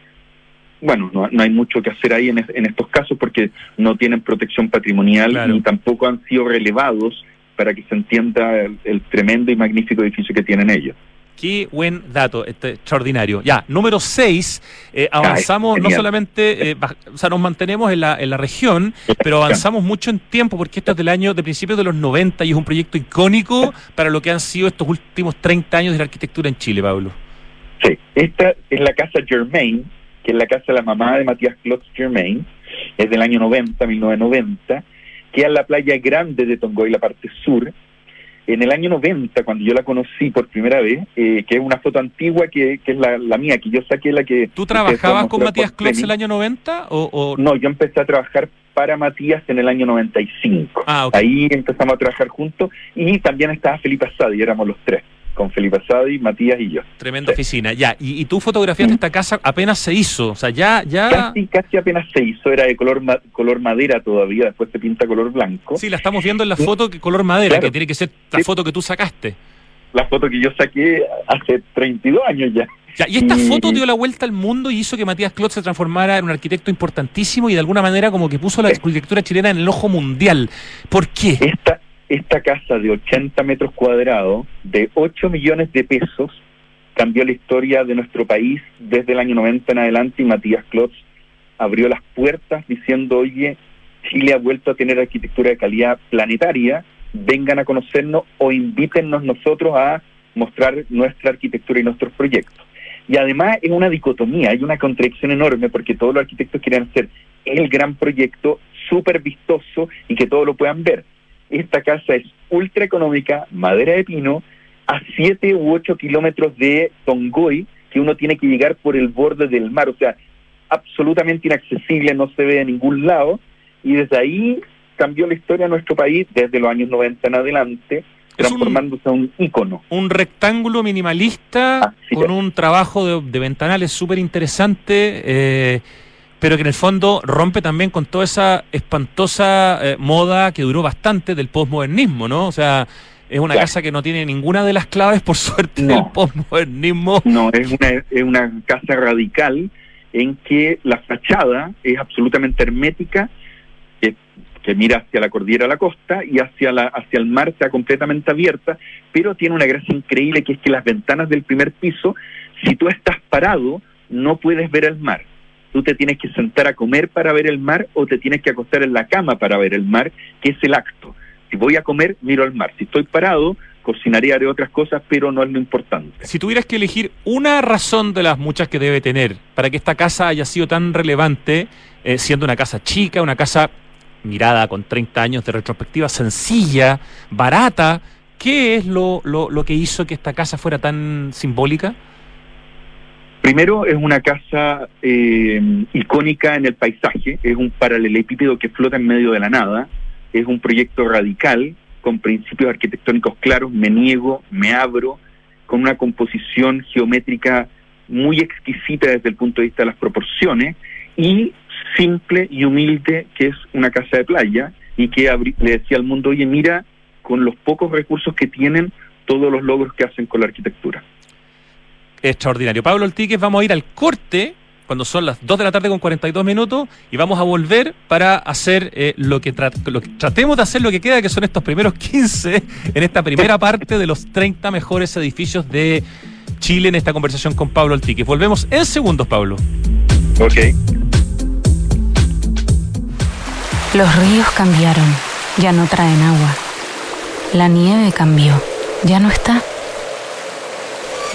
Speaker 1: bueno, no, hay mucho que hacer ahí en, estos casos porque no tienen protección patrimonial ni tampoco han sido relevados para que se entienda el, tremendo y magnífico edificio que tienen ellos.
Speaker 2: Qué buen dato, este, extraordinario. Ya, número 6, eh, avanzamos no solamente, eh, o sea, nos mantenemos en la, en la región, pero avanzamos mucho en tiempo porque esto es del año, de principios de los 90 y es un proyecto icónico para lo que han sido estos últimos 30 años de la arquitectura en Chile, Pablo.
Speaker 1: Sí, esta es la casa Germain, que es la casa de la mamá de Matías Klotz Germain, es del año 90, 1990, que es la playa grande de Tongoy, la parte sur. En el año 90, cuando yo la conocí por primera vez, eh, que es una foto antigua que, que es la, mía, que yo saqué la que...
Speaker 2: ¿Tú trabajabas con Matías Klotz el año 90? O, o,
Speaker 1: No, yo empecé a trabajar para Matías en el año 95. Ah, Ahí empezamos a trabajar juntos y también estaba Felipe Asad y éramos los tres con Felipe Sadi, Matías y yo.
Speaker 2: Tremenda oficina, ya. Y, y tú fotografiaste esta casa apenas se hizo, o sea, ya, ya.
Speaker 1: Casi, casi apenas se hizo, era de color color madera todavía, después se pinta color blanco.
Speaker 2: Sí, la estamos viendo en la foto que color madera, que tiene que ser la foto que tú sacaste.
Speaker 1: La foto que yo saqué hace 32 años ya.
Speaker 2: Ya, y esta foto dio la vuelta al mundo y hizo que Matías Clot se transformara en un arquitecto importantísimo y de alguna manera como que puso la arquitectura chilena en el ojo mundial. ¿Por qué?
Speaker 1: Esta, esta casa de 80 metros cuadrados, de 8 millones de pesos, cambió la historia de nuestro país desde el año 90 en adelante y Matías Klotz abrió las puertas diciendo, oye, Chile ha vuelto a tener arquitectura de calidad planetaria, vengan a conocernos o invítennos nosotros a mostrar nuestra arquitectura y nuestros proyectos. Y además es una dicotomía, hay una contradicción enorme porque todos los arquitectos quieren hacer el gran proyecto súper vistoso y que todos lo puedan ver esta casa es ultra económica, madera de pino, a 7 u 8 kilómetros de Tongoy, que uno tiene que llegar por el borde del mar, o sea, absolutamente inaccesible, no se ve de ningún lado, y desde ahí cambió la historia de nuestro país desde los años 90 en adelante, transformándose en un ícono.
Speaker 2: Un rectángulo minimalista con un trabajo de, ventanales súper interesante. Eh, pero que en el fondo rompe también con toda esa espantosa eh, moda que duró bastante del postmodernismo, ¿no? O sea, es una casa que no tiene ninguna de las claves, por <laughs> suerte, del postmodernismo.
Speaker 1: No, es una, es una casa radical en que la fachada es absolutamente hermética, que, que, mira hacia la cordillera de la costa y hacia, la, hacia el mar está completamente abierta, pero tiene una gracia increíble que es que las ventanas del primer piso, si tú estás parado, no puedes ver el mar. Tú te tienes que sentar a comer para ver el mar o te tienes que acostar en la cama para ver el mar, que es el acto. Si voy a comer, miro al mar. Si estoy parado, cocinaría, haré otras cosas, pero no es lo importante.
Speaker 2: Si tuvieras que elegir una razón de las muchas que debe tener para que esta casa haya sido tan relevante, eh, siendo una casa chica, una casa mirada con 30 años de retrospectiva, sencilla, barata, ¿qué es lo, lo, lo que hizo que esta casa fuera tan simbólica?
Speaker 1: Primero, es una casa eh, icónica en el paisaje, es un paralelepípedo que flota en medio de la nada, es un proyecto radical, con principios arquitectónicos claros, me niego, me abro, con una composición geométrica muy exquisita desde el punto de vista de las proporciones y simple y humilde, que es una casa de playa y que le decía al mundo, oye, mira, con los pocos recursos que tienen, todos los logros que hacen con la arquitectura.
Speaker 2: Extraordinario. Pablo Altiques, vamos a ir al corte cuando son las 2 de la tarde con 42 minutos y vamos a volver para hacer eh, lo, que lo, que tratemos de hacer lo que queda, que son estos primeros <laughs> 15 en esta primera parte de los 30 mejores edificios de Chile en esta conversación con Pablo Altique. Volvemos en segundos, Pablo.
Speaker 1: Ok.
Speaker 3: Los ríos cambiaron, ya no traen agua. La nieve cambió, ya no está.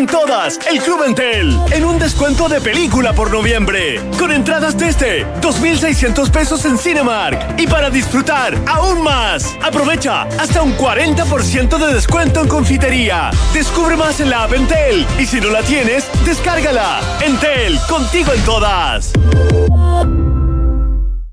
Speaker 4: en todas, el Club Entel, en un descuento de película por noviembre, con entradas desde 2.600 pesos en Cinemark. Y para disfrutar aún más, aprovecha hasta un 40% de descuento en confitería. Descubre más en la app Entel y si no la tienes, descárgala. Entel, contigo en todas.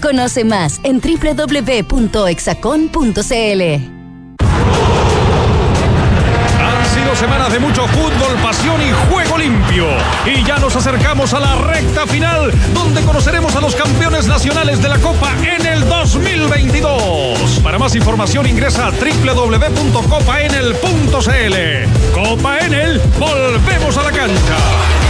Speaker 5: Conoce más en www.exacon.cl.
Speaker 6: Han sido semanas de mucho fútbol, pasión y juego limpio. Y ya nos acercamos a la recta final, donde conoceremos a los campeones nacionales de la Copa en el 2022. Para más información ingresa a www.copaenel.cl. Copa Enel, volvemos a la cancha.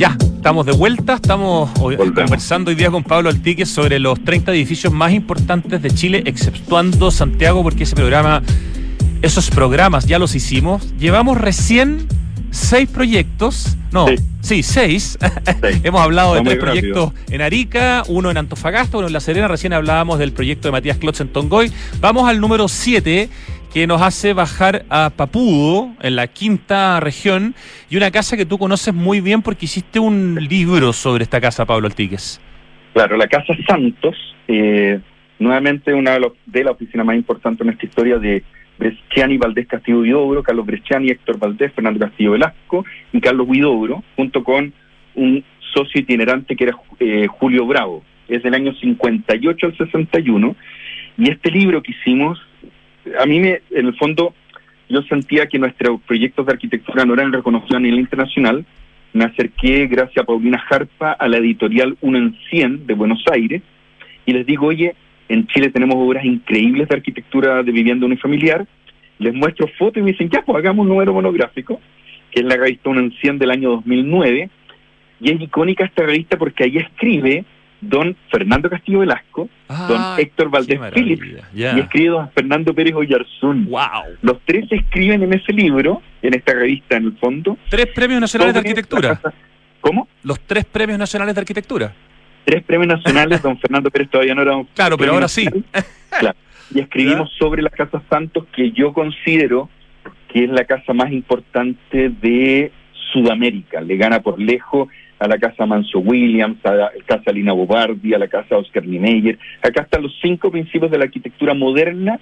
Speaker 2: Ya, estamos de vuelta, estamos conversando hoy día con Pablo Altique sobre los 30 edificios más importantes de Chile, exceptuando Santiago, porque ese programa, esos programas ya los hicimos. Llevamos recién seis proyectos, no, sí, seis. <laughs> Hemos hablado de tres proyectos en Arica, uno en Antofagasta, uno en La Serena, recién hablábamos del proyecto de Matías Klotz en Tongoy. Vamos al número siete que nos hace bajar a Papudo, en la quinta región, y una casa que tú conoces muy bien porque hiciste un libro sobre esta casa, Pablo Altíquez.
Speaker 1: Claro, la Casa Santos, eh, nuevamente una de, los, de la oficina más importante en esta historia de Bresciani, Valdés, Castillo Huidobro, Carlos Bresciani, Héctor Valdés, Fernando Castillo Velasco y Carlos Huidobro, junto con un socio itinerante que era eh, Julio Bravo. Es del año 58 al 61. Y este libro que hicimos, a mí me, en el fondo, yo sentía que nuestros proyectos de arquitectura no eran reconocidos a nivel internacional. Me acerqué, gracias a Paulina Jarpa, a la editorial Uno en 100 de Buenos Aires y les digo, oye, en Chile tenemos obras increíbles de arquitectura de vivienda unifamiliar. Les muestro fotos y me dicen, ya, pues hagamos un número monográfico, que es la revista Uno en 100 del año 2009. Y es icónica esta revista porque ahí escribe don Fernando Castillo Velasco,
Speaker 2: Ah,
Speaker 1: don Héctor Valdés Phillips y escribe don Fernando Pérez Oyarzún.
Speaker 2: ¡Wow!
Speaker 1: Los tres escriben en ese libro, en esta revista en el fondo.
Speaker 2: Tres premios nacionales de arquitectura.
Speaker 1: ¿Cómo?
Speaker 2: Los tres premios nacionales de arquitectura.
Speaker 1: Tres premios nacionales, don Fernando Pérez todavía no era un
Speaker 2: Claro, pero ahora sí.
Speaker 1: Claro. Y escribimos <laughs> sobre la Casa Santos, que yo considero que es la casa más importante de Sudamérica. Le gana por lejos a la Casa Manso Williams, a la Casa Lina Bobardi, a la Casa Oscar Niemeyer. Acá están los cinco principios de la arquitectura moderna,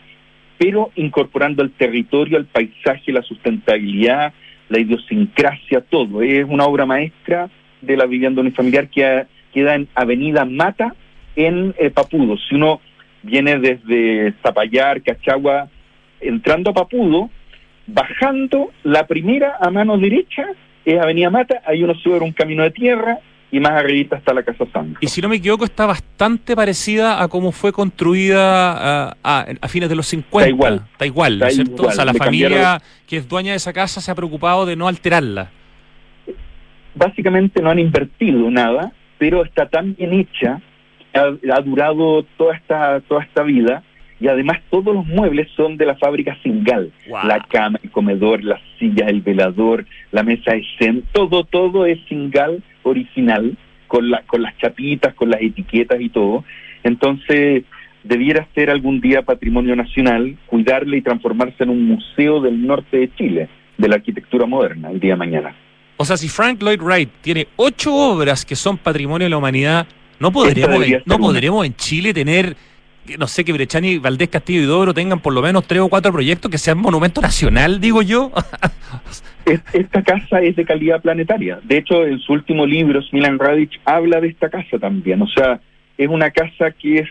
Speaker 1: pero incorporando al territorio, al paisaje, la sustentabilidad, la idiosincrasia, todo. Es una obra maestra de la vivienda unifamiliar que queda en Avenida Mata, en eh, Papudo. Si uno viene desde Zapallar, Cachagua, entrando a Papudo, bajando la primera a mano derecha es Avenida Mata, ahí uno sube un camino de tierra y más arriba está la Casa Santa.
Speaker 2: Y si no me equivoco, está bastante parecida a cómo fue construida a, a- a fines de los 50.
Speaker 1: Está igual.
Speaker 2: Está igual, ¿no es
Speaker 1: Está
Speaker 2: cierto?
Speaker 1: igual.
Speaker 2: O sea, la
Speaker 1: Le
Speaker 2: familia
Speaker 1: cambiaron-
Speaker 2: que es dueña de esa casa se ha preocupado de no alterarla.
Speaker 1: Básicamente no han invertido nada, pero está tan bien hecha, ha, ha durado toda esta, toda esta vida y además todos los muebles son de la fábrica Singal.
Speaker 2: Wow.
Speaker 1: La cama, el comedor, las sillas, el velador, la mesa de zen, todo, todo es Singal original, con, la, con las chapitas, con las etiquetas y todo. Entonces, debiera ser algún día patrimonio nacional, cuidarle y transformarse en un museo del norte de Chile, de la arquitectura moderna, el día de mañana.
Speaker 2: O sea, si Frank Lloyd Wright tiene ocho obras que son patrimonio de la humanidad, no en, no podremos en Chile tener, no sé, que Brechani, Valdés, Castillo y Dobro tengan por lo menos tres o cuatro proyectos que sean monumento nacional, digo yo. <laughs>
Speaker 1: Es- esta casa es de calidad planetaria. De hecho, en su último libro, Milan Radic habla de esta casa también. O sea, es una casa que es,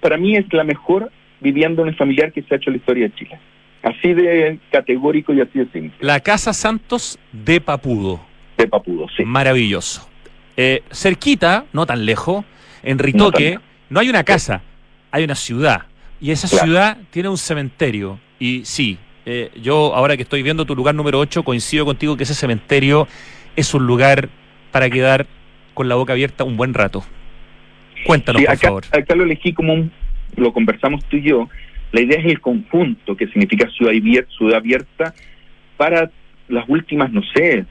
Speaker 1: para mí, es la mejor vivienda unifamiliar que se ha hecho en la historia de Chile. Así de categórico y así de simple.
Speaker 2: la Casa Santos de Papudo.
Speaker 1: De Papudo, sí.
Speaker 2: Maravilloso. Eh, cerquita, no tan lejos, en Ritoque, no, hay una casa, hay una ciudad. Y esa
Speaker 1: Claro.
Speaker 2: ciudad tiene un cementerio. Y sí, eh, yo ahora que estoy viendo tu lugar número 8, coincido contigo que ese cementerio es un lugar para quedar con la boca abierta un buen rato. Cuéntanos,
Speaker 1: Sí,
Speaker 2: por
Speaker 1: acá,
Speaker 2: favor.
Speaker 1: acá lo elegí como un, lo conversamos tú y yo. La idea es el conjunto, que significa ciudad abierta, ciudad abierta para las últimas, no sé,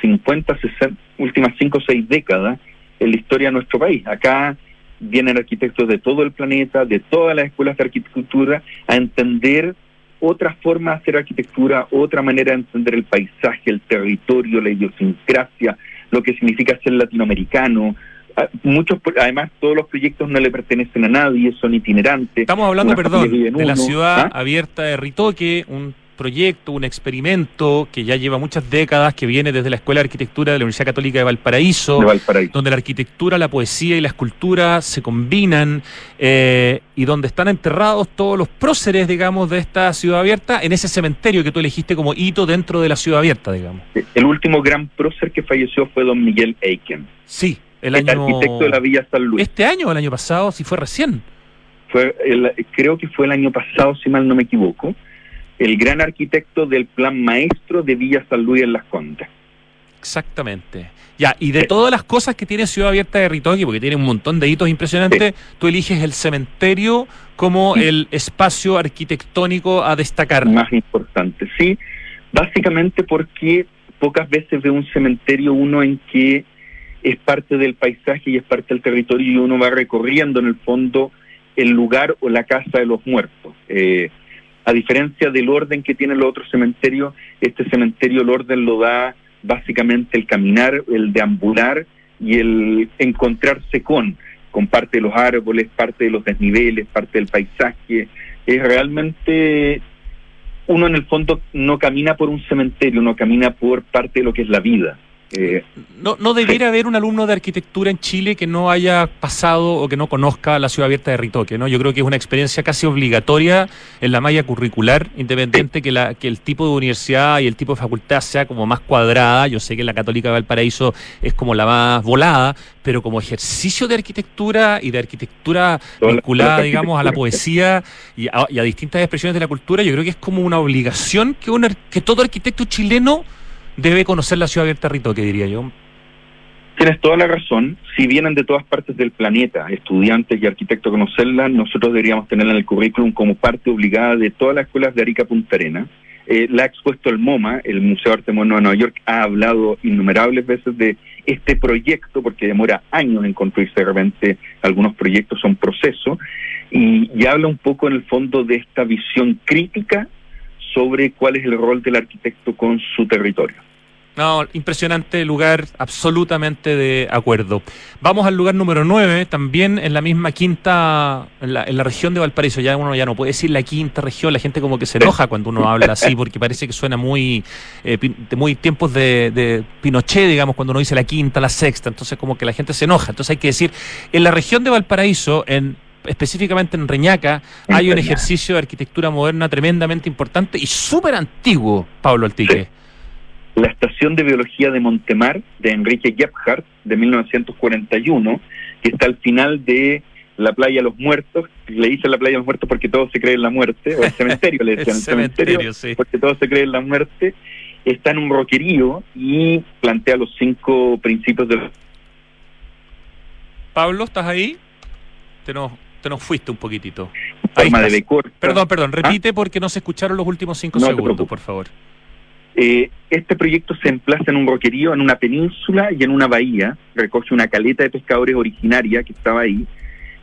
Speaker 1: 50, 60, últimas 5 o 6 décadas en la historia de nuestro país. Acá vienen arquitectos de todo el planeta, de todas las escuelas de arquitectura, a entender otra forma de hacer arquitectura, otra manera de entender el paisaje, el territorio, la idiosincrasia, lo que significa ser latinoamericano. Ah, Muchos, además, todos los proyectos no le pertenecen a nadie, son itinerantes.
Speaker 2: Estamos hablando, perdón, de la ciudad
Speaker 1: ¿ah?
Speaker 2: abierta de Ritoque, un proyecto, un experimento que ya lleva muchas décadas, que viene desde la Escuela de Arquitectura de la Universidad Católica de Valparaíso.
Speaker 1: de Valparaíso.
Speaker 2: donde la arquitectura, la poesía y la escultura se combinan eh, y donde están enterrados todos los próceres, digamos, de esta ciudad abierta en ese cementerio que tú elegiste como hito dentro de la ciudad abierta, digamos.
Speaker 1: El último gran prócer que falleció fue don Miguel Aiken,
Speaker 2: Sí, el
Speaker 1: el,
Speaker 2: año...
Speaker 1: arquitecto de la Villa San Luis.
Speaker 2: ¿Este año o el año pasado? Si fue recién.
Speaker 1: Fue el- creo que fue el año pasado, si mal no me equivoco, el gran arquitecto del plan maestro de Villa San Luis en Las Condes.
Speaker 2: Exactamente. Ya, y de todas las cosas que tiene Ciudad Abierta de Ritoque, porque tiene un montón de hitos impresionantes, tú eliges el cementerio como
Speaker 1: Sí.
Speaker 2: el espacio arquitectónico a destacar.
Speaker 1: más importante. Sí, básicamente porque pocas veces ve un cementerio uno en que es parte del paisaje y es parte del territorio y uno va recorriendo en el fondo el lugar o la casa de los muertos. Eh, A diferencia del orden que tienen los otros cementerios, este cementerio el orden lo da básicamente el caminar, el deambular y el encontrarse con, con parte de los árboles, parte de los desniveles, parte del paisaje. Es realmente uno en el fondo no camina por un cementerio, uno camina por parte de lo que es la vida.
Speaker 2: Eh, no, no debiera haber un alumno de arquitectura en Chile que no haya pasado o que no conozca la ciudad abierta de Ritoque, ¿no? Yo creo que es una experiencia casi obligatoria en la malla curricular, independiente que, la, que el tipo de universidad y el tipo de facultad sea como más cuadrada. Yo sé que la Católica de Valparaíso es como la más volada, pero como ejercicio de arquitectura y de arquitectura vinculada, digamos, a la poesía y a, y a, distintas expresiones de la cultura, yo creo que es como una obligación que, un, que todo arquitecto chileno debe conocer la ciudad abierta Rito, que diría yo.
Speaker 1: Tienes toda la razón. Si vienen de todas partes del planeta, estudiantes y arquitectos conocerla, nosotros deberíamos tenerla en el currículum como parte obligada de todas las escuelas de Arica Punta Arena. Eh, la ha expuesto el MoMA, el Museo de Arte Moderno de Nueva York, ha hablado innumerables veces de este proyecto, porque demora años en construirse de repente, algunos proyectos son procesos, y, y habla un poco en el fondo de esta visión crítica sobre cuál es el rol del arquitecto con su territorio.
Speaker 2: No, impresionante lugar, absolutamente de acuerdo. Vamos al lugar número 9, también en la misma quinta, en la, en la, región de Valparaíso. Ya uno ya no puede decir la quinta región, la gente como que se enoja cuando uno habla así, porque parece que suena muy, eh, muy tiempos de, de, Pinochet, digamos, cuando uno dice la quinta, la sexta, entonces como que la gente se enoja. Entonces hay que decir, en la región de Valparaíso, en específicamente en Reñaca, hay un ejercicio de arquitectura moderna tremendamente importante y súper antiguo, Pablo Altique.
Speaker 1: Sí. La estación de biología de Montemar, de Enrique Gebhardt, de 1941, que está al final de la playa Los Muertos, le dice la playa Los Muertos porque todos se creen en la muerte, o el <laughs> cementerio, le decían el, cementerio, cementerio sí. porque todos se creen en la muerte, está en un roquerío y plantea los cinco principios de...
Speaker 2: Pablo, ¿estás ahí? Te nos, te nos fuiste un poquitito.
Speaker 1: Forma de.
Speaker 2: Perdón, perdón, repite ¿Ah? porque no se escucharon los últimos cinco no segundos, por favor.
Speaker 1: Eh, este proyecto se emplaza en un roquerío, en una península y en una bahía. Recoge una caleta de pescadores originaria que estaba ahí.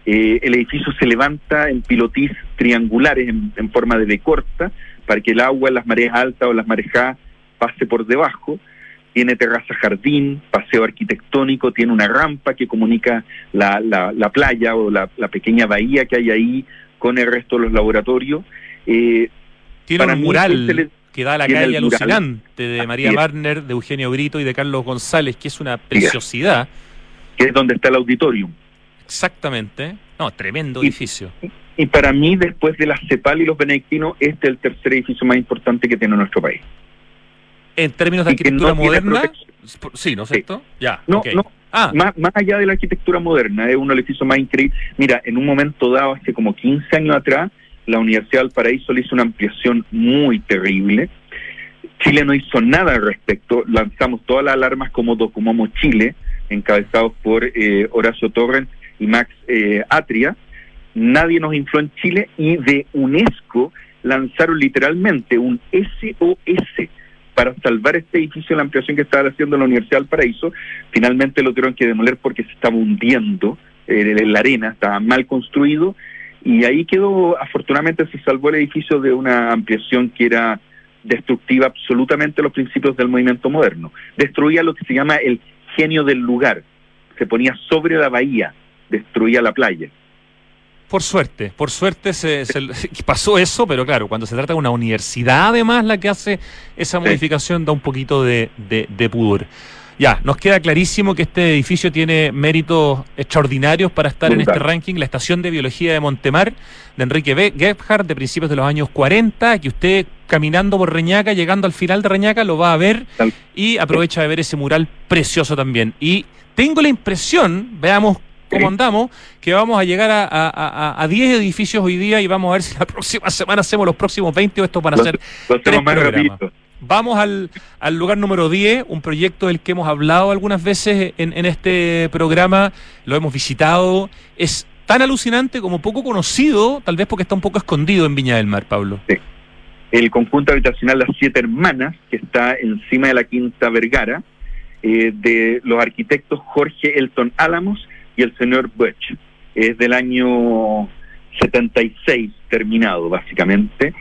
Speaker 1: Eh, el edificio se levanta en pilotis triangulares en, en, forma de B corta para que el agua en las mareas altas o las marejadas pase por debajo tiene terraza jardín, paseo arquitectónico, tiene una rampa que comunica la, la, la playa o la, la, pequeña bahía que hay ahí con el resto de los laboratorios.
Speaker 2: Eh, tiene un mural le, que da a la calle alucinante de María Warner, de Eugenio Brito y de Carlos González, que es una preciosidad.
Speaker 1: Que es donde está el auditorium.
Speaker 2: Exactamente. No, tremendo y, edificio.
Speaker 1: Y para mí, después de la CEPAL y los benedictinos, este es el tercer edificio más importante que tiene nuestro país
Speaker 2: en términos de arquitectura no moderna. Sí, ¿no es cierto? Sí. Ya.
Speaker 1: No,
Speaker 2: okay.
Speaker 1: no. Ah. Más, más allá de la arquitectura moderna, es uno de los edificios más increíbles. Mira, en un momento dado, hace como 15 años atrás, la Universidad del Paraíso le hizo una ampliación muy terrible. Chile no hizo nada al respecto. Lanzamos todas las alarmas como Docomomo Chile, encabezados por eh, Horacio Torrent y Max eh, Atria. Nadie nos infló en Chile y de UNESCO lanzaron literalmente un SOS para salvar este edificio, la ampliación que estaba haciendo la Universidad del Paraíso, finalmente lo tuvieron que demoler porque se estaba hundiendo eh, en la arena, estaba mal construido, y ahí quedó, afortunadamente se salvó el edificio de una ampliación que era destructiva absolutamente los principios del movimiento moderno. Destruía lo que se llama el genio del lugar, se ponía sobre la bahía, destruía la playa.
Speaker 2: Por suerte, por suerte se, se, <laughs> pasó eso, pero claro, cuando se trata de una universidad además la que hace esa modificación da un poquito de, de, de pudor. Ya, nos queda clarísimo que este edificio tiene méritos extraordinarios para estar en este ranking. La estación de biología de Montemar, de Enrique B. Gebhardt, de principios de los años 40, que usted caminando por Reñaca, llegando al final de Reñaca, lo va a ver y aprovecha de ver ese mural precioso también. Y tengo la impresión, veamos cómo andamos, que vamos a llegar a, a, a, 10 edificios hoy día y vamos a ver si la <laughs> próxima semana hacemos los próximos 20 o esto para hacer tres más programas. Vamos al, al, lugar número 10, un proyecto del que hemos hablado algunas veces en, en este programa, lo hemos visitado, es tan alucinante como poco conocido, tal vez porque está un poco escondido en Viña del Mar, Pablo.
Speaker 1: Sí. El conjunto habitacional Las Siete Hermanas, que está encima de la Quinta Vergara, eh, de los arquitectos Jorge Elton Álamos y el señor Butch. Es del año 76 terminado, básicamente.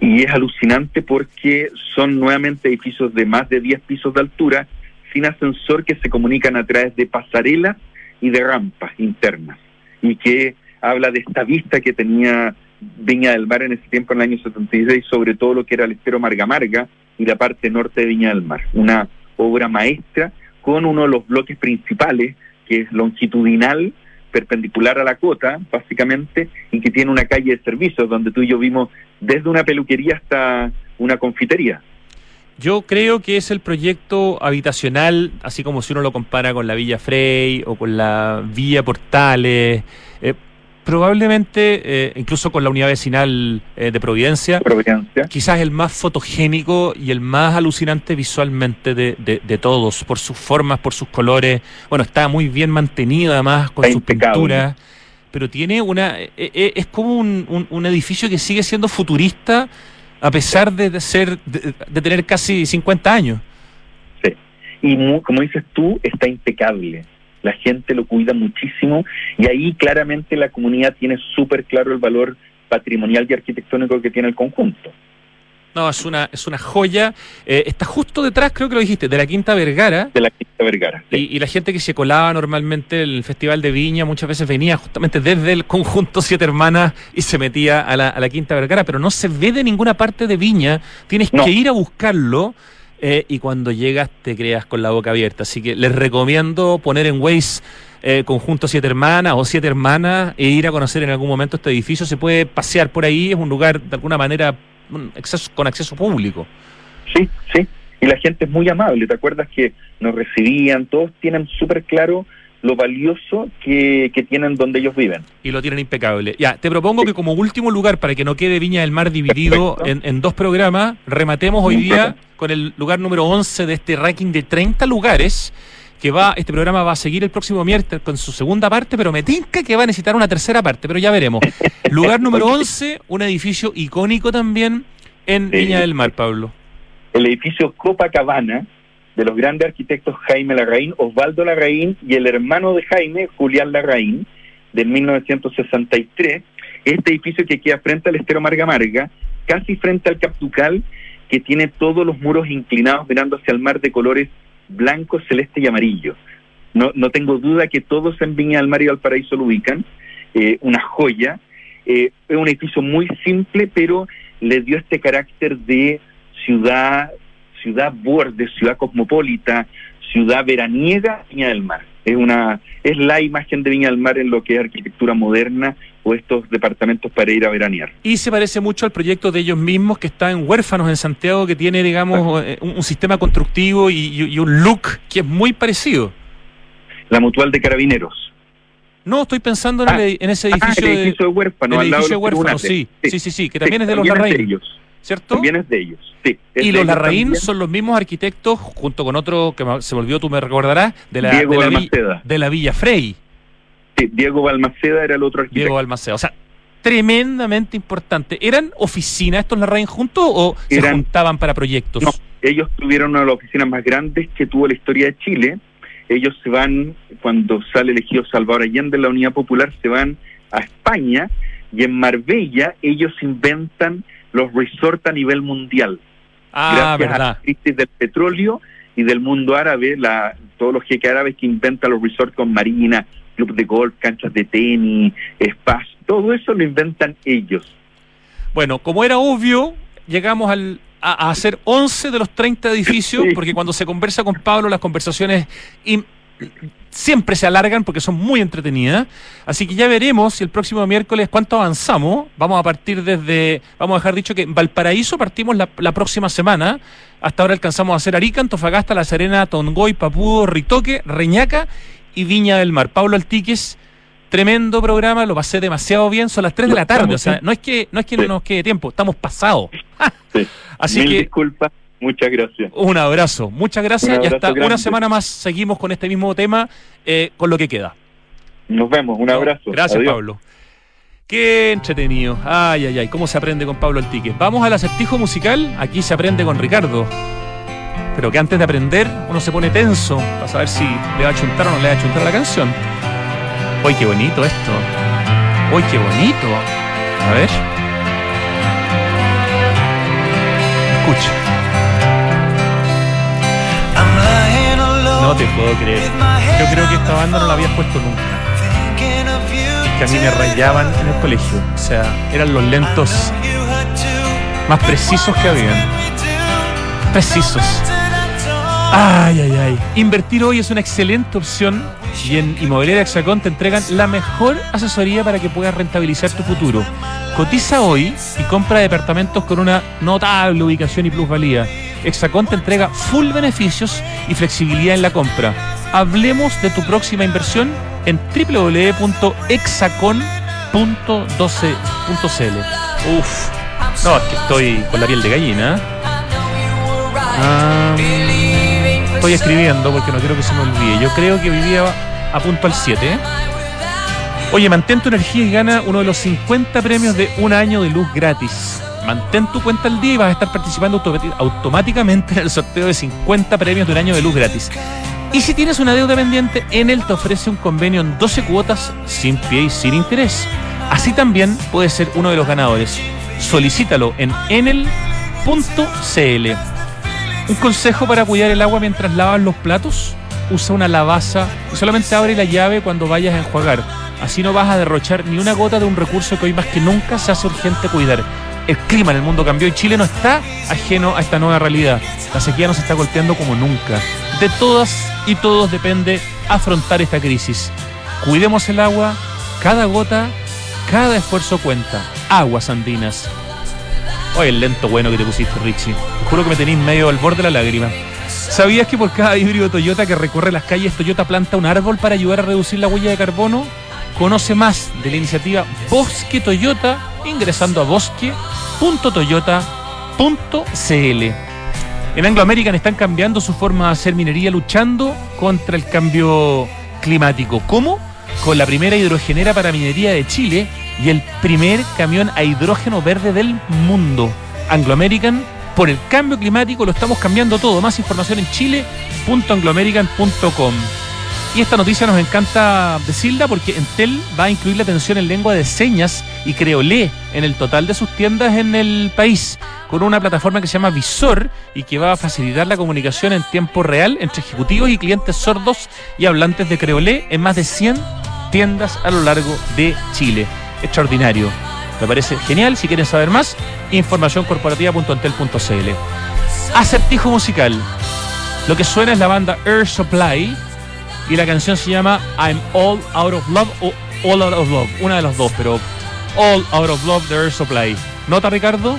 Speaker 1: Y es alucinante porque son nuevamente edificios de más de 10 pisos de altura, sin ascensor, que se comunican a través de pasarelas y de rampas internas. Y que habla de esta vista que tenía Viña del Mar en ese tiempo, en el año 76, sobre todo lo que era el estero Marga Marga y la parte norte de Viña del Mar. Una obra maestra con uno de los bloques principales, que es longitudinal, perpendicular a la cota, básicamente, y que tiene una calle de servicios, donde tú y yo vimos desde una peluquería hasta una confitería.
Speaker 2: Yo creo que es el proyecto habitacional, así como si uno lo compara con la Villa Frey o con la Villa Portales, eh, probablemente, eh, incluso con la unidad vecinal eh, de Providencia, quizás el más fotogénico y el más alucinante visualmente de, de, todos, por sus formas, por sus colores. Bueno, está muy bien mantenido además con su pintura, pero tiene una. Eh, es como un, un, edificio que sigue siendo futurista a pesar de, ser de, tener casi 50 años.
Speaker 1: Sí, y como dices tú, está impecable la gente lo cuida muchísimo y ahí claramente la comunidad tiene súper claro el valor patrimonial y arquitectónico que tiene el conjunto.
Speaker 2: No, es una, es una joya. Eh, está justo detrás, creo que lo dijiste, de la Quinta Vergara.
Speaker 1: De la Quinta Vergara.
Speaker 2: Y, la gente que se colaba normalmente en el Festival de Viña muchas veces venía justamente desde el conjunto Siete Hermanas y se metía a la, a la Quinta Vergara, pero no se ve de ninguna parte de Viña. Tienes que ir a buscarlo. Eh, y cuando llegas te creas con la boca abierta. Así que les recomiendo poner en Waze eh, Conjunto Siete Hermanas o Siete Hermanas e ir a conocer en algún momento este edificio. Se puede pasear por ahí, es un lugar de alguna manera con acceso público.
Speaker 1: Sí, sí. Y la gente es muy amable. ¿Te acuerdas que nos recibían? Todos tienen súper claro lo valioso que, tienen donde ellos viven.
Speaker 2: Y lo tienen impecable. Ya, te propongo que como último lugar, para que no quede Viña del Mar dividido en, dos programas, rematemos hoy día con el lugar número 11 de este ranking de 30 lugares que va, este programa va a seguir el próximo miércoles con su segunda parte, pero me tinca que va a necesitar una tercera parte, pero ya veremos. <laughs> Lugar número 11, un edificio icónico también en Viña del Mar, Pablo.
Speaker 1: El edificio Copacabana, de los grandes arquitectos Jaime Larraín, Osvaldo Larraín y el hermano de Jaime, Julián Larraín, del 1963. Este edificio que queda frente al estero Marga Marga, casi frente al Capducal, que tiene todos los muros inclinados mirando hacia el mar de colores blanco, celeste y amarillo. No, no tengo duda que todos en Viña del Mar y Valparaíso lo ubican. Eh, una joya. Eh, es un edificio muy simple, pero le dio este carácter de ciudad ciudad borde, ciudad cosmopolita, ciudad veraniega, Viña del Mar. Es una es la imagen de Viña del Mar en lo que es arquitectura moderna o estos departamentos para ir a veranear.
Speaker 2: Y se parece mucho al proyecto de ellos mismos que está en Huérfanos en Santiago, que tiene, digamos, eh, un, sistema constructivo y, un look que es muy parecido.
Speaker 1: La Mutual de Carabineros.
Speaker 2: No, estoy pensando en, ah. ese
Speaker 1: ah, edificio, de, edificio de, Huérfanos.
Speaker 2: El edificio de Huérfanos, sí. sí. Sí, sí, que también es de los Larraín. ¿Cierto?
Speaker 1: También es de ellos, sí.
Speaker 2: Y los Larraín son los mismos arquitectos, junto con otro que se volvió, tú me recordarás, de la,
Speaker 1: Diego
Speaker 2: de la, de la Villa Frey.
Speaker 1: Sí, Diego Balmaceda era el otro arquitecto.
Speaker 2: Diego Balmaceda, o sea, tremendamente importante. ¿Eran oficinas estos Larraín juntos o se juntaban para proyectos?
Speaker 1: No, ellos tuvieron una de las oficinas más grandes que tuvo la historia de Chile. Ellos se van, cuando sale elegido Salvador Allende de la Unidad Popular, se van a España y en Marbella ellos inventan los resorts a nivel mundial.
Speaker 2: Ah,
Speaker 1: gracias a la crisis del petróleo y del mundo árabe, la, todos los jeques árabes que inventan los resorts con marina, club de golf, canchas de tenis, spas, todo eso lo inventan ellos.
Speaker 2: Bueno, como era obvio, llegamos al, a, hacer 11 de los 30 edificios, porque cuando se conversa con Pablo, las conversaciones siempre se alargan porque son muy entretenidas. Así que ya veremos si el próximo miércoles cuánto avanzamos. Vamos a partir desde, vamos a dejar dicho que en Valparaíso partimos la, próxima semana. Hasta ahora alcanzamos a hacer Arica, Antofagasta, La Serena, Tongoy, Papudo, Ritoque, Reñaca y Viña del Mar. Pablo Altiques, tremendo programa, lo pasé demasiado bien, son las 3 de la tarde, o sea, no es que no es que no nos quede tiempo, estamos pasados. <laughs>
Speaker 1: Así que disculpas Muchas gracias.
Speaker 2: Un abrazo, muchas gracias y hasta una semana más seguimos con este mismo tema, eh, con lo que queda.
Speaker 1: Nos vemos, un abrazo.
Speaker 2: Gracias, Pablo. Qué entretenido. Ay, ay, ay, cómo se aprende con Pablo Altique. Vamos al acertijo musical, aquí se aprende con Ricardo. Pero que antes de aprender uno se pone tenso para saber si le va a chuntar o no le va a chuntar la canción. Uy, qué bonito esto. Uy, qué bonito. A ver. Escucha. No te puedo creer. Yo creo que esta banda no la había puesto nunca. Que a mí me rayaban en el colegio. O sea, eran los lentos más precisos que habían. Precisos. Ay, ay, ay. Invertir hoy es una excelente opción y en Inmobiliaria Hexacón te entregan la mejor asesoría para que puedas rentabilizar tu futuro. Cotiza hoy y compra departamentos con una notable ubicación y plusvalía. Hexacón te entrega full beneficios y flexibilidad en la compra. Hablemos de tu próxima inversión en www.hexacon.12.cl. Uf, no, es que estoy con la piel de gallina. Ah, estoy escribiendo porque no quiero que se me olvide. Yo creo que vivía a punto al 7. Oye, mantén tu energía y gana uno de los 50 premios de un año de luz gratis. Mantén tu cuenta al día y vas a estar participando automáticamente en el sorteo de 50 premios de un año de luz gratis. Y si tienes una deuda pendiente, Enel te ofrece un convenio en 12 cuotas sin pie y sin interés. Así también puedes ser uno de los ganadores. Solicítalo en enel.cl. Un consejo para cuidar el agua mientras lavas los platos. Usa una lavaza y solamente abre la llave cuando vayas a enjuagar. Así no vas a derrochar ni una gota de un recurso que hoy más que nunca se hace urgente cuidar. El clima en el mundo cambió y Chile no está ajeno a esta nueva realidad. La sequía nos está golpeando como nunca. De todas y todos depende afrontar esta crisis. Cuidemos el agua, cada gota, cada esfuerzo cuenta. Aguas andinas. Oye, el lento bueno que te pusiste, Richie. Te juro que me tenéis medio al borde de la lágrima. ¿Sabías que por cada híbrido Toyota que recorre las calles, Toyota planta un árbol para ayudar a reducir la huella de carbono? Conoce más de la iniciativa Bosque Toyota ingresando a bosque.toyota.cl. En Anglo American están cambiando su forma de hacer minería luchando contra el cambio climático. ¿Cómo? Con la primera hidrogenera para minería de Chile y el primer camión a hidrógeno verde del mundo. Anglo American, por el cambio climático lo estamos cambiando todo. Más información en chile.angloamerican.com. Y esta noticia nos encanta decirla porque Entel va a incluir la atención en lengua de señas y creolé en el total de sus tiendas en el país, con una plataforma que se llama Visor y que va a facilitar la comunicación en tiempo real entre ejecutivos y clientes sordos y hablantes de creolé en más de 100 tiendas a lo largo de Chile. Extraordinario. Me parece genial. Si quieren saber más, informacióncorporativa.entel.cl. Acertijo musical. Lo que suena es la banda Air Supply y la canción se llama I'm All Out of Love o All Out of Love, una de las dos, pero All Out of Love de Air Supply. ¿Nota, Ricardo?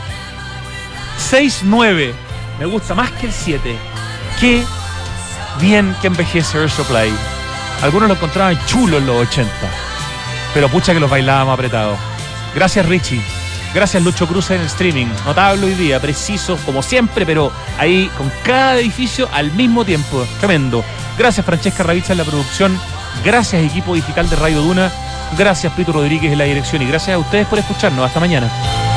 Speaker 2: 6-9. Me gusta más que el 7. Qué bien que envejece Air Supply. Algunos lo encontraban chulo en los 80, pero pucha que los bailábamos apretados. Gracias, Richie. Gracias, Lucho Cruz en el streaming. Notable hoy día, preciso como siempre, pero ahí con cada edificio al mismo tiempo. Tremendo. Gracias Francesca Ravizza en la producción. Gracias equipo digital de Radio Duna. Gracias Pito Rodríguez en la dirección y gracias a ustedes por escucharnos. Hasta mañana.